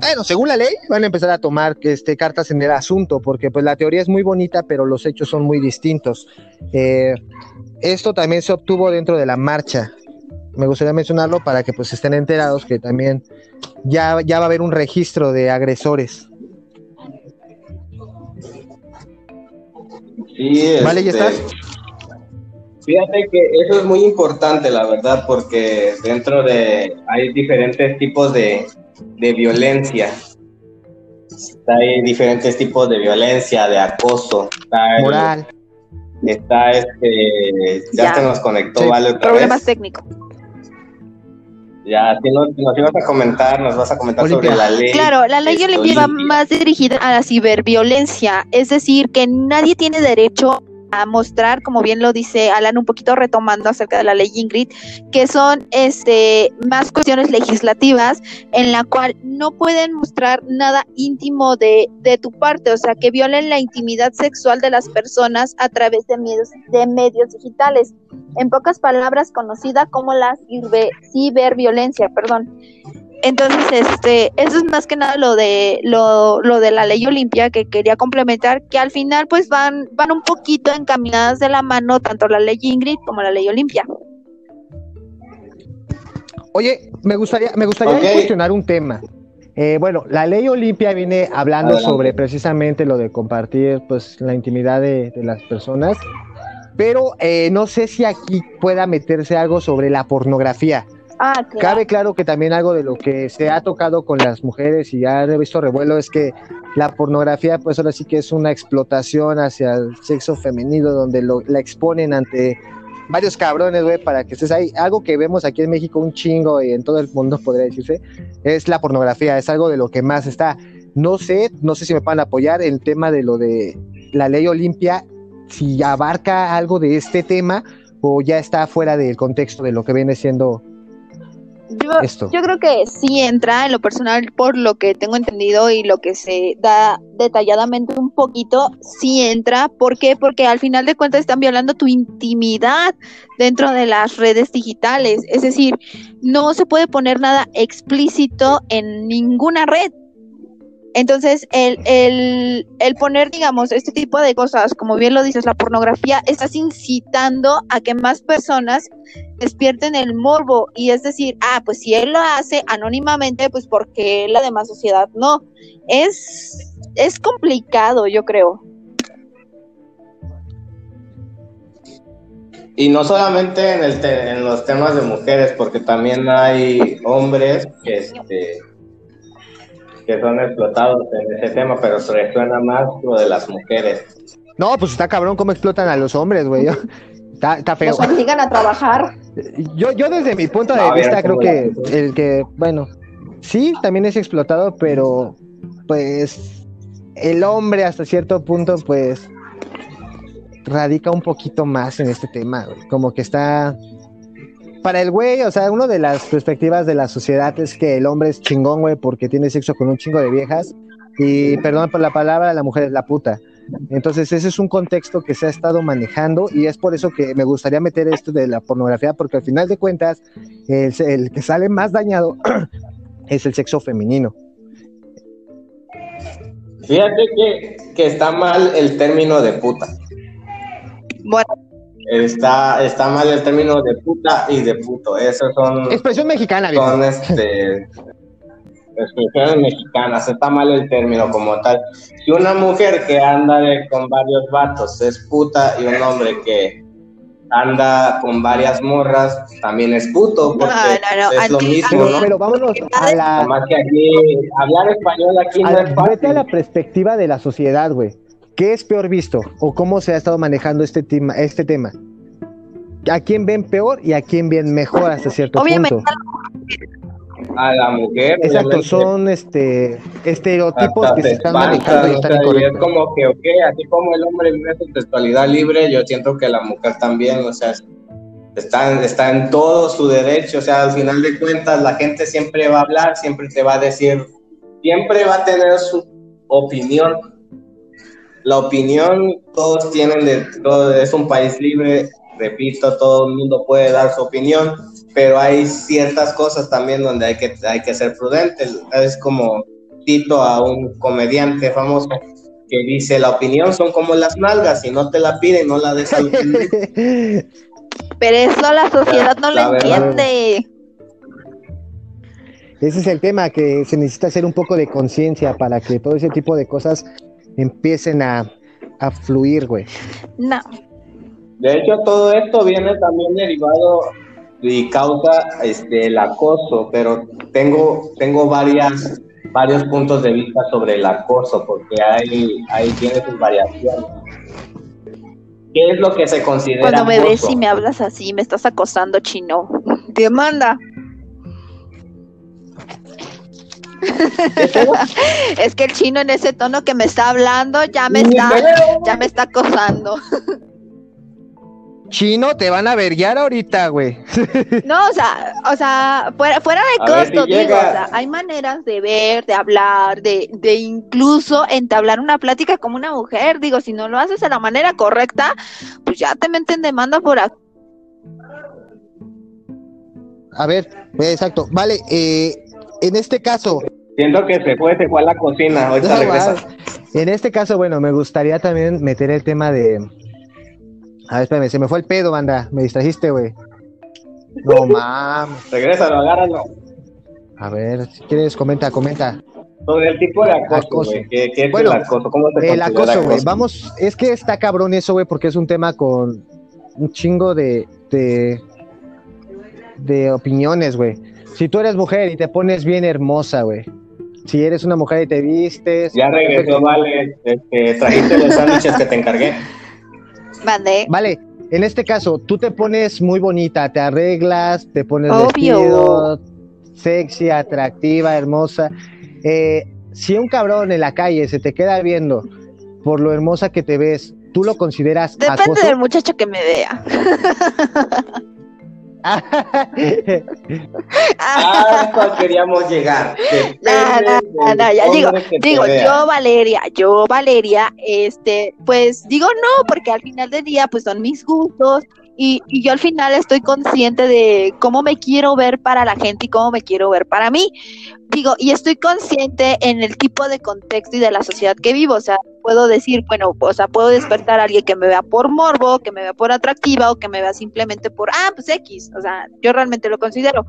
Bueno, según la ley, van a empezar a tomar este, cartas en el asunto, porque pues la teoría es muy bonita, pero los hechos son muy distintos. Eh, esto también se obtuvo dentro de la marcha. Me gustaría mencionarlo para que pues estén enterados que también ya, ya va a haber un registro de agresores. Sí, Vale, ¿ya este, estás? Fíjate que eso es muy importante, la verdad, porque dentro de hay diferentes tipos de, de violencia. Hay diferentes tipos de violencia, de acoso. Está, el- Moral. está este, ya, Ya. se nos conectó, Sí, vale, otra Problemas vez. técnicos. Ya, si nos, nos ibas a comentar, nos vas a comentar Olimpia. sobre la ley. Claro, la ley Olimpia va Olimpia. más dirigida a la ciberviolencia, es decir, que nadie tiene derecho a mostrar, como bien lo dice Alan, un poquito retomando acerca de la ley Ingrid, que son este más cuestiones legislativas en la cual no pueden mostrar nada íntimo de, de tu parte, o sea, que violen la intimidad sexual de las personas a través de medios, de medios digitales. En pocas palabras, conocida como la ciber- ciberviolencia, perdón. Entonces, este, eso es más que nada lo de lo, lo de la ley Olimpia que quería complementar, que al final pues van, van un poquito encaminadas de la mano tanto la ley Ingrid como la ley Olimpia. Oye, me gustaría, me gustaría cuestionar un tema. Eh, bueno, la ley Olimpia viene hablando Adelante. sobre precisamente lo de compartir pues la intimidad de, de las personas, pero eh, no sé si aquí pueda meterse algo sobre la pornografía. Ah, Cabe claro que también algo de lo que se ha tocado con las mujeres y ya he visto revuelo es que la pornografía pues ahora sí que es una explotación hacia el sexo femenino donde lo, la exponen ante varios cabrones, güey, para que estés ahí. Algo que vemos aquí en México un chingo y en todo el mundo podría decirse, es la pornografía, es algo de lo que más está. No sé, no sé si me pueden apoyar el tema de lo de la ley Olimpia, si abarca algo de este tema o ya está fuera del contexto de lo que viene siendo Yo, esto. yo creo que sí entra en lo personal por lo que tengo entendido y lo que se da detalladamente un poquito, sí entra. ¿Por qué? Porque al final de cuentas están violando tu intimidad dentro de las redes digitales. Es decir, no se puede poner nada explícito en ninguna red. Entonces, el, el, el poner, digamos, este tipo de cosas, como bien lo dices, la pornografía, estás incitando a que más personas despierten el morbo y es decir, ah, pues si él lo hace anónimamente, pues porque la demás sociedad no. Es, es complicado, yo creo. Y no solamente en, el te- en los temas de mujeres, porque también hay hombres que, este, que son explotados en ese tema, pero resuena más lo de las mujeres. No, pues está cabrón cómo explotan a los hombres, güey. Está, está feo. Nos obligan a trabajar. Yo, yo desde mi punto de A ver, vista creo ¿cómo que la- el que, bueno, sí, también es explotado, pero pues el hombre hasta cierto punto, pues radica un poquito más en este tema, güey. Como que está. Para el güey, o sea, una de las perspectivas de la sociedad es que el hombre es chingón, güey, porque tiene sexo con un chingo de viejas. Y perdón por la palabra, la mujer es la puta. Entonces, ese es un contexto que se ha estado manejando y es por eso que me gustaría meter esto de la pornografía, porque al final de cuentas, el, el que sale más dañado <clears throat> es el sexo femenino. Fíjate que, que está mal el término de puta. Bueno, Está, está mal el término de puta y de puto. Esos son, Expresión mexicana, son este, expresiones mexicanas. Está mal el término como tal. Si una mujer que anda de- con varios vatos es puta y un hombre que anda con varias morras también es puto, porque No, no, no, es lo mismo, ¿no? pero vámonos a la, Nomás que aquí hablar español aquí a no es fácil. vete a la perspectiva de la sociedad, güey. ¿Qué es peor visto? ¿O cómo se ha estado manejando este tema? Este tema? ¿A quién ven peor y a quién ven mejor hasta cierto Obviamente, punto? A la mujer. Exacto, son este estereotipos Hasta que se están manejando y o están sea, y es como que, ok, así como el hombre vive su sexualidad libre, yo siento que la mujer también, o sea, está, está en todo su derecho, o sea, al final de cuentas la gente siempre va a hablar, siempre te va a decir, siempre va a tener su opinión. La opinión, todos tienen de todo, es un país libre, repito, todo el mundo puede dar su opinión, pero hay ciertas cosas también donde hay que, hay que ser prudentes. Es como cito a un comediante famoso que dice, la opinión son como las nalgas, si no te la piden, no la des al pendejo". pero eso la sociedad no La lo verdad. entiende. Ese es el tema, que se necesita hacer un poco de conciencia para que todo ese tipo de cosas empiecen a, a fluir, güey. No. De hecho, todo esto viene también derivado y causa este, el acoso, pero tengo, tengo varias, varios puntos de vista sobre el acoso, porque hay, hay tiene sus variaciones. ¿Qué es lo que se considera Cuando me ves acoso? y me hablas así, me estás acosando, chino. Demanda. <laughs> es que el chino en ese tono que me está hablando ya me está, ya me está acosando. <laughs> Chino, te van a verguiar ahorita, güey. <laughs> No, o sea, o sea, fuera, fuera de A ver si costo, digo, o sea, hay maneras de ver, de hablar, de, de incluso entablar una plática como una mujer. Digo, si no lo haces de la manera correcta, pues ya te meten demanda por acá. A ver, exacto. Vale, eh, en este caso, Siento que se fue, se fue a la cocina, ahorita No, regresa. En este caso, bueno, me gustaría también meter el tema de. A ver, espérame, se me fue el pedo, banda. Me distrajiste, güey. No <laughs> mames. Regresa, agárralo. A ver, si quieres, comenta, comenta. Sobre el tipo de acoso, Acoso. güey. ¿Qué, qué es Bueno, el acoso? ¿Cómo se El acoso, güey. Vamos, es que está cabrón eso, güey, porque es un tema con un chingo de. de, de opiniones, güey. Si tú eres mujer y te pones bien hermosa, güey. Si eres una mujer y te vistes. Ya regresó, <laughs> vale. Este, trajiste los sándwiches que te encargué. Vale, en este caso, tú te pones muy bonita, te arreglas, te pones Obvio. vestido, sexy, atractiva, hermosa. Eh, si un cabrón en la calle se te queda viendo por lo hermosa que te ves, ¿tú lo consideras Depende acoso? del muchacho que me vea. <laughs> ¿a cuál queríamos llegar? Depende No, no, no, del no, ya digo, digo, yo Valeria, yo Valeria, este, pues digo no, porque al final del día, pues son mis gustos y, y yo al final estoy consciente de cómo me quiero ver para la gente y cómo me quiero ver para mí. Digo, y estoy consciente en el tipo de contexto y de la sociedad que vivo, o sea, puedo decir, bueno, o sea, puedo despertar a alguien que me vea por morbo, que me vea por atractiva o que me vea simplemente por, ah, pues X, o sea, yo realmente lo considero.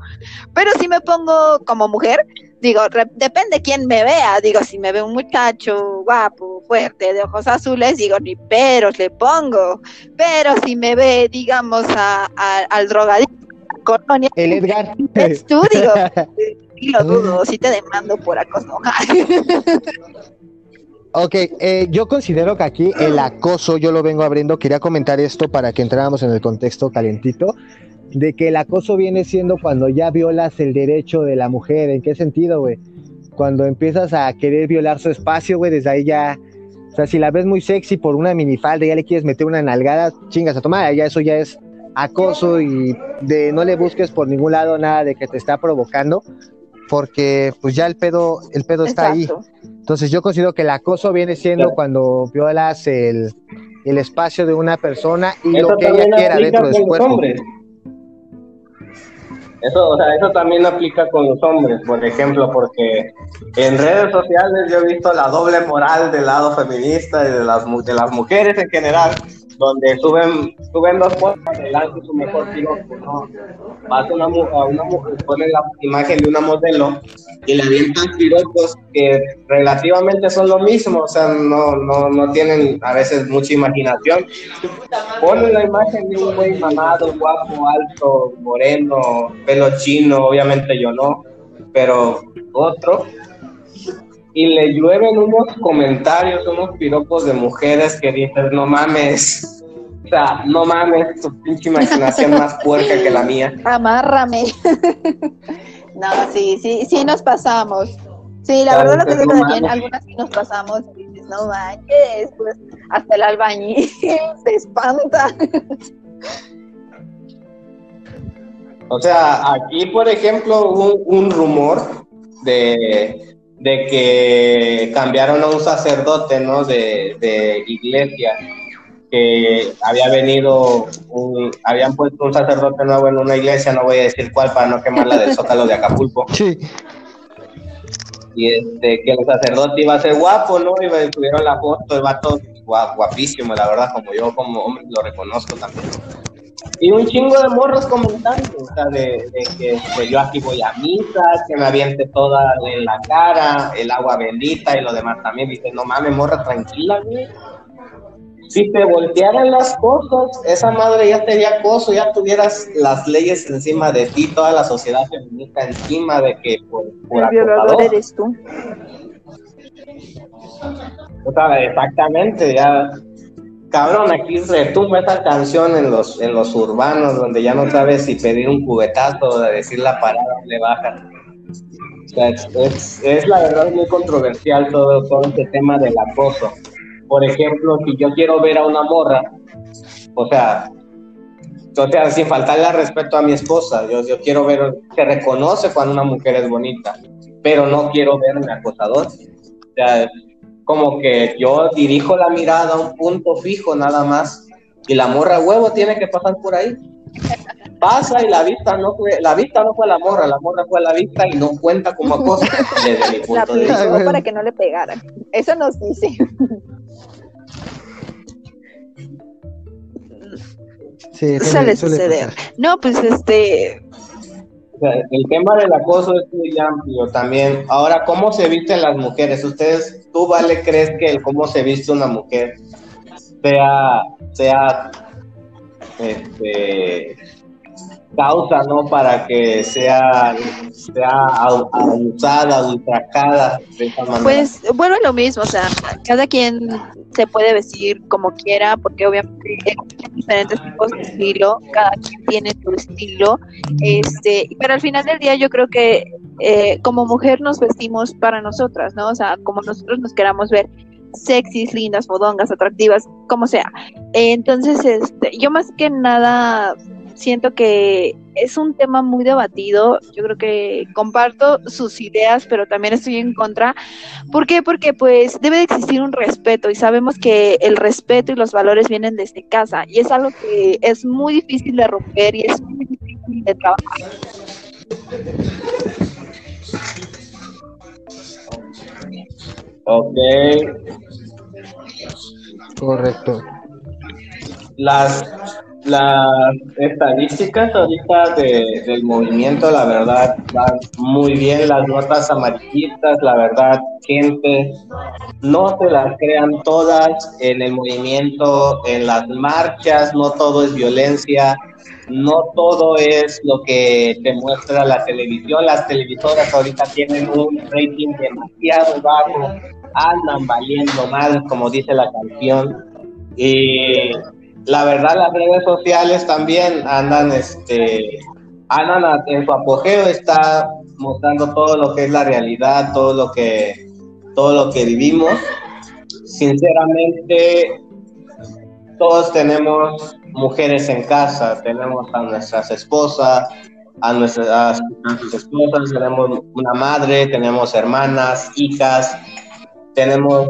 Pero si me pongo como mujer, digo, re- depende quién me vea, digo, si me ve un muchacho guapo, fuerte, de ojos azules, digo, ni peros le pongo, pero si me ve, digamos, a, a- al drogadicto, colonia, El Edgar. es tú, digo, <laughs> y lo dudo, si te demando por acoso. <laughs> Ok, eh, yo considero que aquí el acoso, yo lo vengo abriendo, quería comentar esto para que entráramos en el contexto calentito, de que el acoso viene siendo cuando ya violas el derecho de la mujer, ¿en qué sentido, güey? Cuando empiezas a querer violar su espacio, güey, desde ahí ya, O sea, si la ves muy sexy por una minifalda y ya le quieres meter una nalgada, chingas a tomar, ya eso ya es acoso y de no le busques por ningún lado nada de que te está provocando, porque pues ya el pedo, el pedo está ahí. Entonces yo considero que el acoso viene siendo Claro. cuando violas el, el espacio de una persona y Eso lo que ella quiera dentro de su cuerpo. hombres. Eso, o sea, eso también aplica con los hombres, por ejemplo, porque en redes sociales yo he visto la doble moral del lado feminista y de las, de las mujeres en general, donde suben, suben dos fotos adelante su mejor piropo, ¿no? Vas a una, a una mujer, ponen la imagen de una modelo y le avientan piropos que relativamente son lo mismo, o sea, no, no, no tienen a veces mucha imaginación. Ponen la imagen de un güey mamado, guapo, alto, moreno, pelo chino, obviamente yo no, pero otro. Y le llueven unos comentarios, unos piropos de mujeres que dicen, no mames, o sea, no mames, tu pinche imaginación <laughs> más puerca que la mía. Amárrame. <laughs> no, sí, sí, sí nos pasamos. Sí, la Claro, verdad lo que digo también, algunas sí nos pasamos y dices, no manches, pues hasta el albañil <laughs> se espanta. O sea, aquí, por ejemplo, hubo un, un rumor de, de que cambiaron a un sacerdote, ¿no? De, de iglesia, que había venido, un, habían puesto un sacerdote nuevo en una iglesia, no voy a decir cuál para no quemar la del <laughs> Zócalo de Acapulco, Sí, y este, que el sacerdote iba a ser guapo, ¿no? Y me tuvieron la foto, el vato gua- guapísimo, la verdad, como yo como hombre lo reconozco también. Y un chingo de morros comentando, o sea, de, de que pues, yo aquí voy a misa, que me aviente toda en la cara, el agua bendita y lo demás también. Dice, no mames, morra, tranquila, güey. Si te voltearan las cosas, esa madre ya sería acoso, ya tuvieras las leyes encima de ti, toda la sociedad feminista encima de que por, por El violador eres tú. O sea, exactamente, ya. Cabrón, aquí retumba esa canción en los, en los urbanos, donde ya no sabes si pedir un cubetazo o decir la parada le baja. O sea, es, es, la verdad muy controversial todo, todo este tema del acoso. Por ejemplo, si yo quiero ver a una morra, o sea, o sea, sin faltarle al respeto a mi esposa, yo, yo quiero ver, se reconoce cuando una mujer es bonita, pero no quiero verme acosador. O sea, como que yo dirijo la mirada a un punto fijo nada más y la morra huevo tiene que pasar por ahí. Pasa y la vista no fue, la vista no fue la morra, la morra fue la vista y no cuenta como acoso <laughs> desde mi La punto de vista. para que no le pegaran. Eso nos dice. sí, Suele suele suceder. pasar. No, pues este, el tema del acoso es muy amplio también. Ahora, ¿cómo se visten las mujeres? Ustedes, tú, Vale, crees que el cómo se viste una mujer sea, sea, este, causa, ¿no? Para que sea, sea abusada, ultrajada de esa manera. pues vuelve lo mismo, o sea, cada quien se puede vestir como quiera, porque obviamente diferentes tipos de estilo, cada quien tiene su estilo, este, pero al final del día yo creo que eh, como mujer nos vestimos para nosotras, ¿no? O sea, como nosotros nos queramos ver sexys, lindas, fodongas, atractivas, como sea. Entonces, este, yo más que nada siento que es un tema muy debatido. Yo creo que comparto sus ideas, pero también estoy en contra. ¿Por qué? Porque pues debe de existir un respeto y sabemos que el respeto y los valores vienen desde casa y es algo que es muy difícil de romper y es muy difícil de trabajar. Ok, Correcto. las, las estadísticas ahorita de- del movimiento, la verdad, van muy bien. Las notas amarillistas, la verdad, gente, no se las crean todas en el movimiento, en las marchas, no todo es violencia. No todo es lo que te muestra la televisión. Las televisoras ahorita tienen un rating demasiado bajo, andan valiendo mal, como dice la canción. Y la verdad las redes sociales también andan este andan en su apogeo está mostrando todo lo que es la realidad todo lo que todo lo que vivimos. Sinceramente, todos tenemos mujeres en casa, tenemos a nuestras esposas, a nuestras esposas, tenemos una madre, tenemos hermanas, hijas, tenemos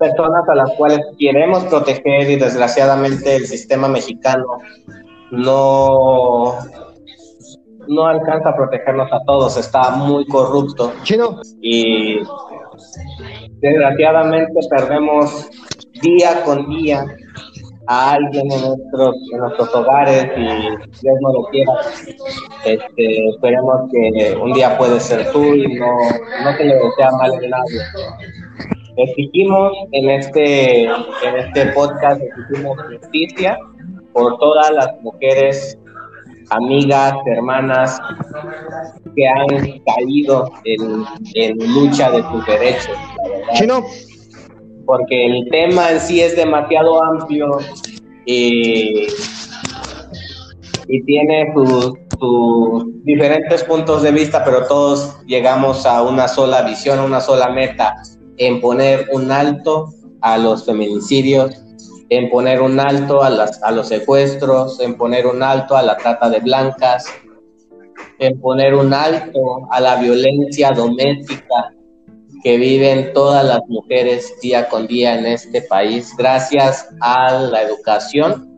personas a las cuales queremos proteger y desgraciadamente el sistema mexicano no, no alcanza a protegernos a todos, está muy corrupto. Chino. Y desgraciadamente perdemos día con día a alguien en nuestros, en nuestros hogares y Dios no lo quiera. Este, esperemos que un día puede ser tú y no, no se le desea mal a nadie. Exigimos en este, en este podcast, exigimos justicia por todas las mujeres, amigas, hermanas que han caído en, en lucha de sus derechos. Chino. Porque el tema en sí es demasiado amplio y, y tiene sus, sus diferentes puntos de vista, pero todos llegamos a una sola visión, una sola meta, en poner un alto a los feminicidios, en poner un alto a, las, a los secuestros, en poner un alto a la trata de blancas, en poner un alto a la violencia doméstica que viven todas las mujeres día con día en este país, gracias a la educación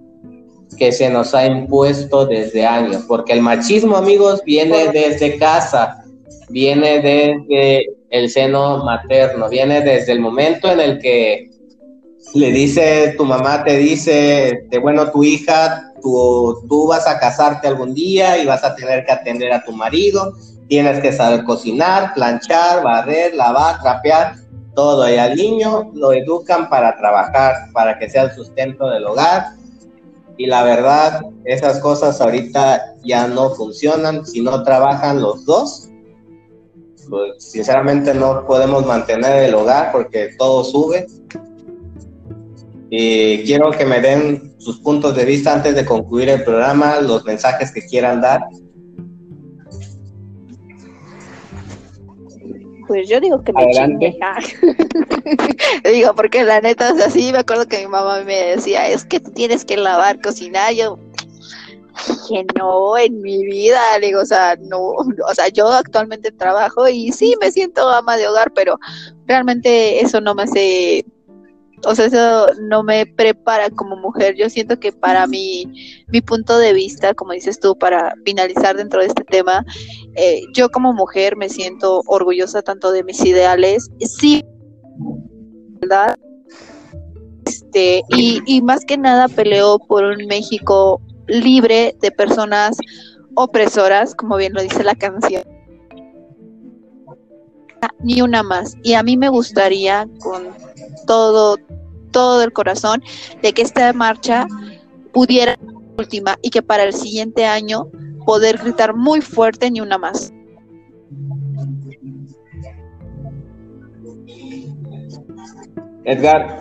que se nos ha impuesto desde años, porque el machismo, amigos, viene desde casa, viene desde el seno materno, viene desde el momento en el que le dice, tu mamá te dice, de bueno, tu hija, tú, tú vas a casarte algún día y vas a tener que atender a tu marido, tienes que saber cocinar, planchar, barrer, lavar, trapear, todo. Y al niño lo educan para trabajar, para que sea el sustento del hogar. Y la verdad, esas cosas ahorita ya no funcionan. Si no trabajan los dos, pues sinceramente no podemos mantener el hogar porque todo sube. Y quiero que me den sus puntos de vista antes de concluir el programa, los mensajes que quieran dar. Pues yo digo que me Adelante. chingue. <laughs> digo, porque la neta es así. Me acuerdo que mi mamá me decía, es que tú tienes que lavar, cocinar. Yo dije, no, en mi vida. Le digo, o sea, no. O sea, yo actualmente trabajo y sí me siento ama de hogar, pero realmente eso no me hace. O sea, eso no me prepara como mujer. Yo siento que para mi, mi punto de vista, como dices tú, para finalizar dentro de este tema, eh, yo como mujer me siento orgullosa tanto de mis ideales, sí, ¿verdad? Este, y, y más que nada peleo por un México libre de personas opresoras, como bien lo dice la canción. Ni una más. Y a mí me gustaría con todo, todo el corazón de que esta marcha pudiera ser última y que para el siguiente año poder gritar muy fuerte ni una más. Edgar.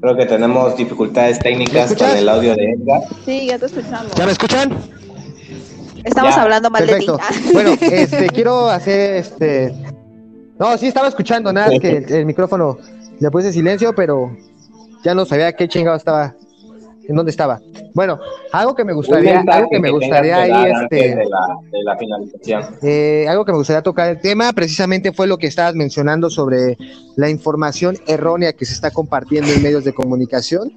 Creo que tenemos dificultades técnicas con el audio de Edgar. Sí, ya te escuchamos. ¿Ya me escuchan? Estamos Ya, hablando mal Perfecto. de ti. <laughs> Bueno, este, quiero hacer este. No, sí estaba escuchando, nada, es que el, el micrófono le puse silencio, pero ya no sabía qué chingado estaba, en dónde estaba. Bueno, algo que me gustaría, algo que me gustaría ahí, este, de la, de la finalización. eh, algo que me gustaría tocar el tema, precisamente fue lo que estabas mencionando sobre la información errónea que se está compartiendo en medios de comunicación.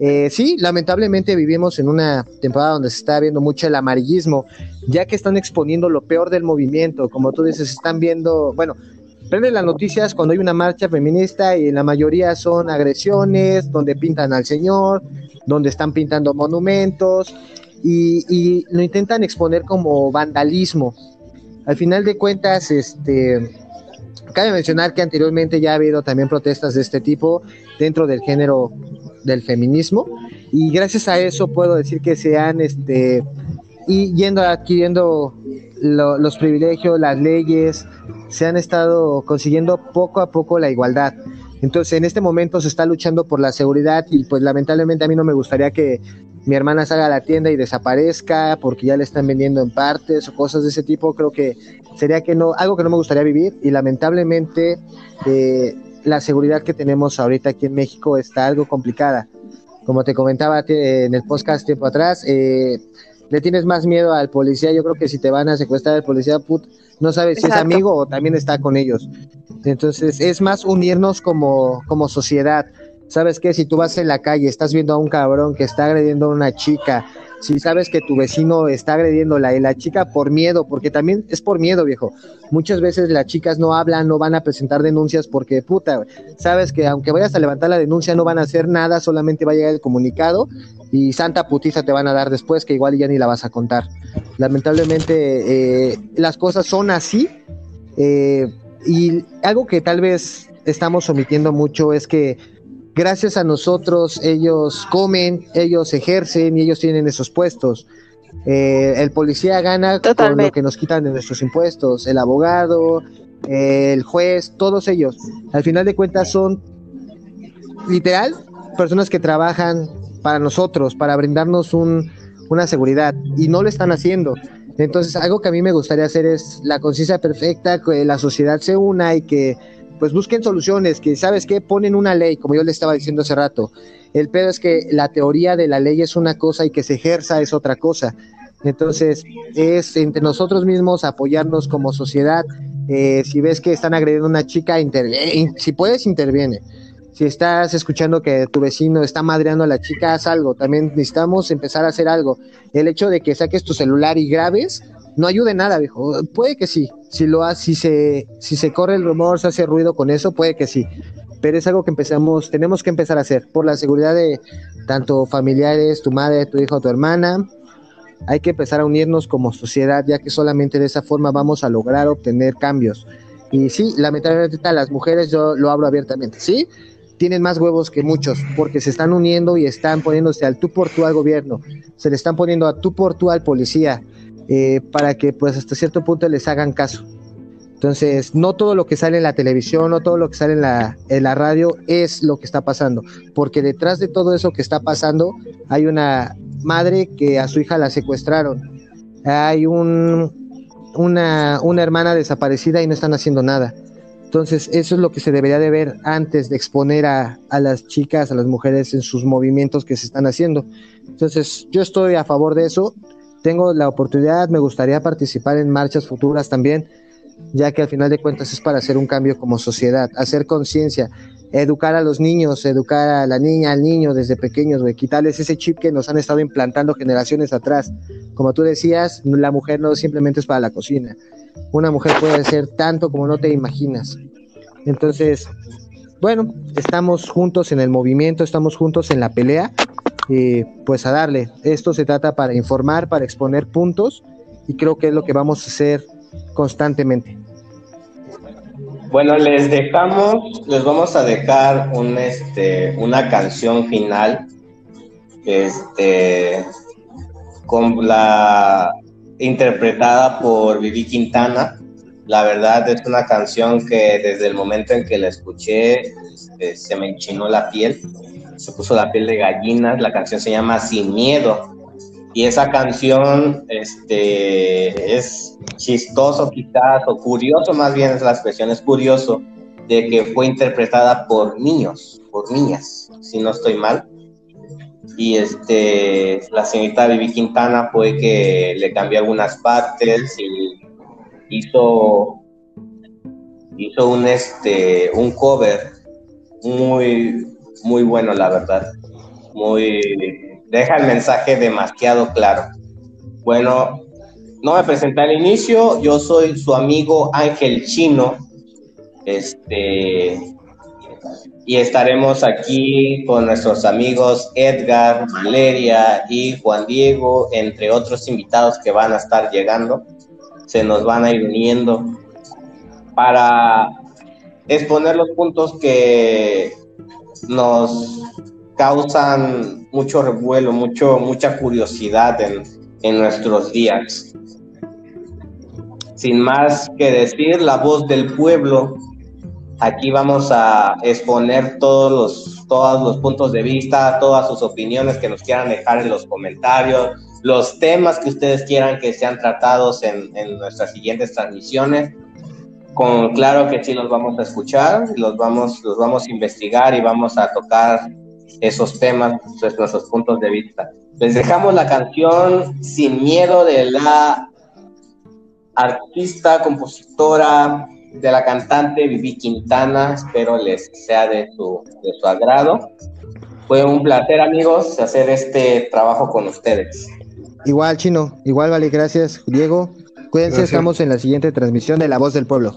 Eh, sí, lamentablemente vivimos en una temporada donde se está viendo mucho el amarillismo, ya que están exponiendo lo peor del movimiento, como tú dices, están viendo, bueno, prenden las noticias cuando hay una marcha feminista y la mayoría son agresiones, donde pintan al señor, donde están pintando monumentos y, lo intentan exponer como vandalismo. Al final de cuentas, este, cabe mencionar que anteriormente ya ha habido también protestas de este tipo dentro del género del feminismo y gracias a eso puedo decir que se han este, y yendo adquiriendo lo- los privilegios, las leyes, se han estado consiguiendo poco a poco la igualdad. Entonces, en este momento se está luchando por la seguridad y pues lamentablemente a mí no me gustaría que mi hermana salga a la tienda y desaparezca porque ya le están vendiendo en partes o cosas de ese tipo. Creo que sería que no, algo que no me gustaría vivir y lamentablemente eh, la seguridad que tenemos ahorita aquí en México está algo complicada. Como te comentaba en el podcast tiempo atrás, eh, le tienes más miedo al policía. Yo creo que si te van a secuestrar al policía, put, no sabes si es amigo o también está con ellos. Entonces, es más unirnos como, como sociedad. ¿Sabes qué? Si tú vas en la calle, estás viendo a un cabrón que está agrediendo a una chica, si sabes que tu vecino está agrediéndola y la chica por miedo, porque también es por miedo, viejo. Muchas veces las chicas no hablan, no van a presentar denuncias porque, puta, sabes que aunque vayas a levantar la denuncia no van a hacer nada, solamente va a llegar el comunicado y santa putiza te van a dar después que igual ya ni la vas a contar. Lamentablemente eh, las cosas son así eh, y algo que tal vez estamos omitiendo mucho es que gracias a nosotros ellos comen, ellos ejercen y ellos tienen esos puestos. Eh, el policía gana con lo que nos quitan de nuestros impuestos, el abogado, el juez, todos ellos. Al final de cuentas son literal personas que trabajan para nosotros, para brindarnos un, una seguridad y no lo están haciendo. Entonces, algo que a mí me gustaría hacer es la conciencia perfecta, que la sociedad se una y que pues busquen soluciones, que sabes que ponen una ley, como yo le estaba diciendo hace rato. El pedo es que la teoría de la ley es una cosa y que se ejerza es otra cosa. Entonces, es entre nosotros mismos apoyarnos como sociedad. Eh, si ves que están agrediendo a una chica, interviene. Si puedes, interviene. Si estás escuchando que tu vecino está madreando a la chica, haz algo. También necesitamos empezar a hacer algo. El hecho de que saques tu celular y grabes no ayude nada, viejo. Puede que sí. Si lo si se, si se corre el rumor, se hace ruido con eso, puede que sí. Pero es algo que empezamos, tenemos que empezar a hacer por la seguridad de tanto familiares, tu madre, tu hijo, tu hermana. Hay que empezar a unirnos como sociedad, ya que solamente de esa forma vamos a lograr obtener cambios. Y sí, lamentablemente las mujeres, yo lo hablo abiertamente, sí, tienen más huevos que muchos, porque se están uniendo y están poniéndose al tú por tú al gobierno, se le están poniendo a tú por tú al policía, eh, para que pues hasta cierto punto les hagan caso. Entonces, no todo lo que sale en la televisión, no todo lo que sale en la, en la radio es lo que está pasando, porque detrás de todo eso que está pasando hay una madre que a su hija la secuestraron, hay un, una, una hermana desaparecida y no están haciendo nada. Entonces, eso es lo que se debería de ver antes de exponer a, a, las chicas, a las mujeres en sus movimientos que se están haciendo. Entonces, yo estoy a favor de eso tengo la oportunidad, me gustaría participar en marchas futuras también, ya que al final de cuentas es para hacer un cambio como sociedad, hacer conciencia, educar a los niños, educar a la niña, al niño desde pequeños, güey, quitarles ese chip que nos han estado implantando generaciones atrás. Como tú decías, la mujer no simplemente es para la cocina. Una mujer puede ser tanto como no te imaginas. Entonces, bueno, estamos juntos en el movimiento, estamos juntos en la pelea y pues a darle. Esto se trata para informar, para exponer puntos y creo que es lo que vamos a hacer constantemente. Bueno, les dejamos, les vamos a dejar un, este, una canción final, este, con la interpretada por Vivi Quintana. La verdad es una canción que desde el momento en que la escuché este, se me enchinó la piel se puso la piel de gallinas, la canción se llama Sin Miedo. Y esa canción este, es chistoso quizás, o curioso más bien es la expresión, es curioso de que fue interpretada por niños, por niñas, si no estoy mal. Y este, la señorita Vivi Quintana fue que le cambió algunas partes y hizo, hizo un, este, un cover muy, muy bueno, la verdad. Muy. Deja el mensaje demasiado claro. Bueno, no me presenté al inicio, yo soy su amigo Ángel Chino. Este. Y estaremos aquí con nuestros amigos Edgar, Valeria y Juan Diego, entre otros invitados que van a estar llegando. Se nos van a ir uniendo para exponer los puntos que nos causan mucho revuelo, mucho, mucha curiosidad en, en nuestros días. Sin más que decir, la voz del pueblo Aquí vamos a exponer todos los, todos los puntos de vista, todas sus opiniones que nos quieran dejar en los comentarios, los temas que ustedes quieran que sean tratados en, en nuestras siguientes transmisiones. Con, claro que sí los vamos a escuchar, los vamos, los vamos a investigar y vamos a tocar esos temas, pues, nuestros puntos de vista. Les dejamos la canción Sin Miedo de la artista, compositora, de la cantante Vivi Quintana. Espero les sea de su, de su agrado. Fue un placer, amigos, hacer este trabajo con ustedes. Igual, Chino, igual, vale, gracias, Diego. Cuídense, Gracias. estamos en la siguiente transmisión de La Voz del Pueblo.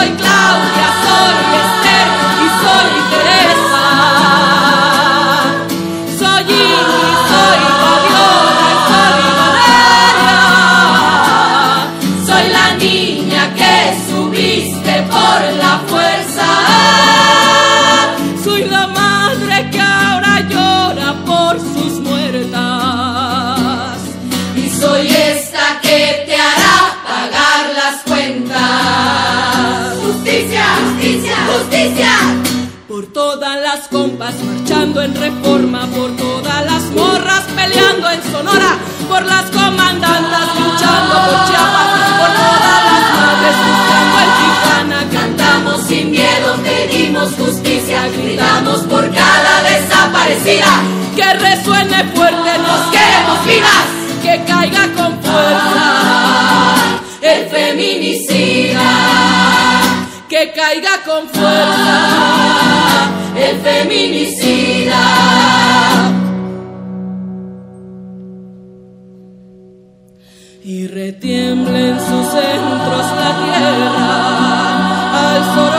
Soy Claudia, soy Esther y soy Teresa. Compas marchando en reforma, por todas las morras peleando en Sonora, por las comandantas luchando por Chiapas, por todas las madres buscando en Tijuana. Cantamos sin miedo, pedimos justicia, gritamos por cada desaparecida. Que resuene fuerte, nos queremos vivas, que caiga con fuerza el feminicida que caiga con fuerza el feminicida. Y retiemble en sus centros la tierra al sororo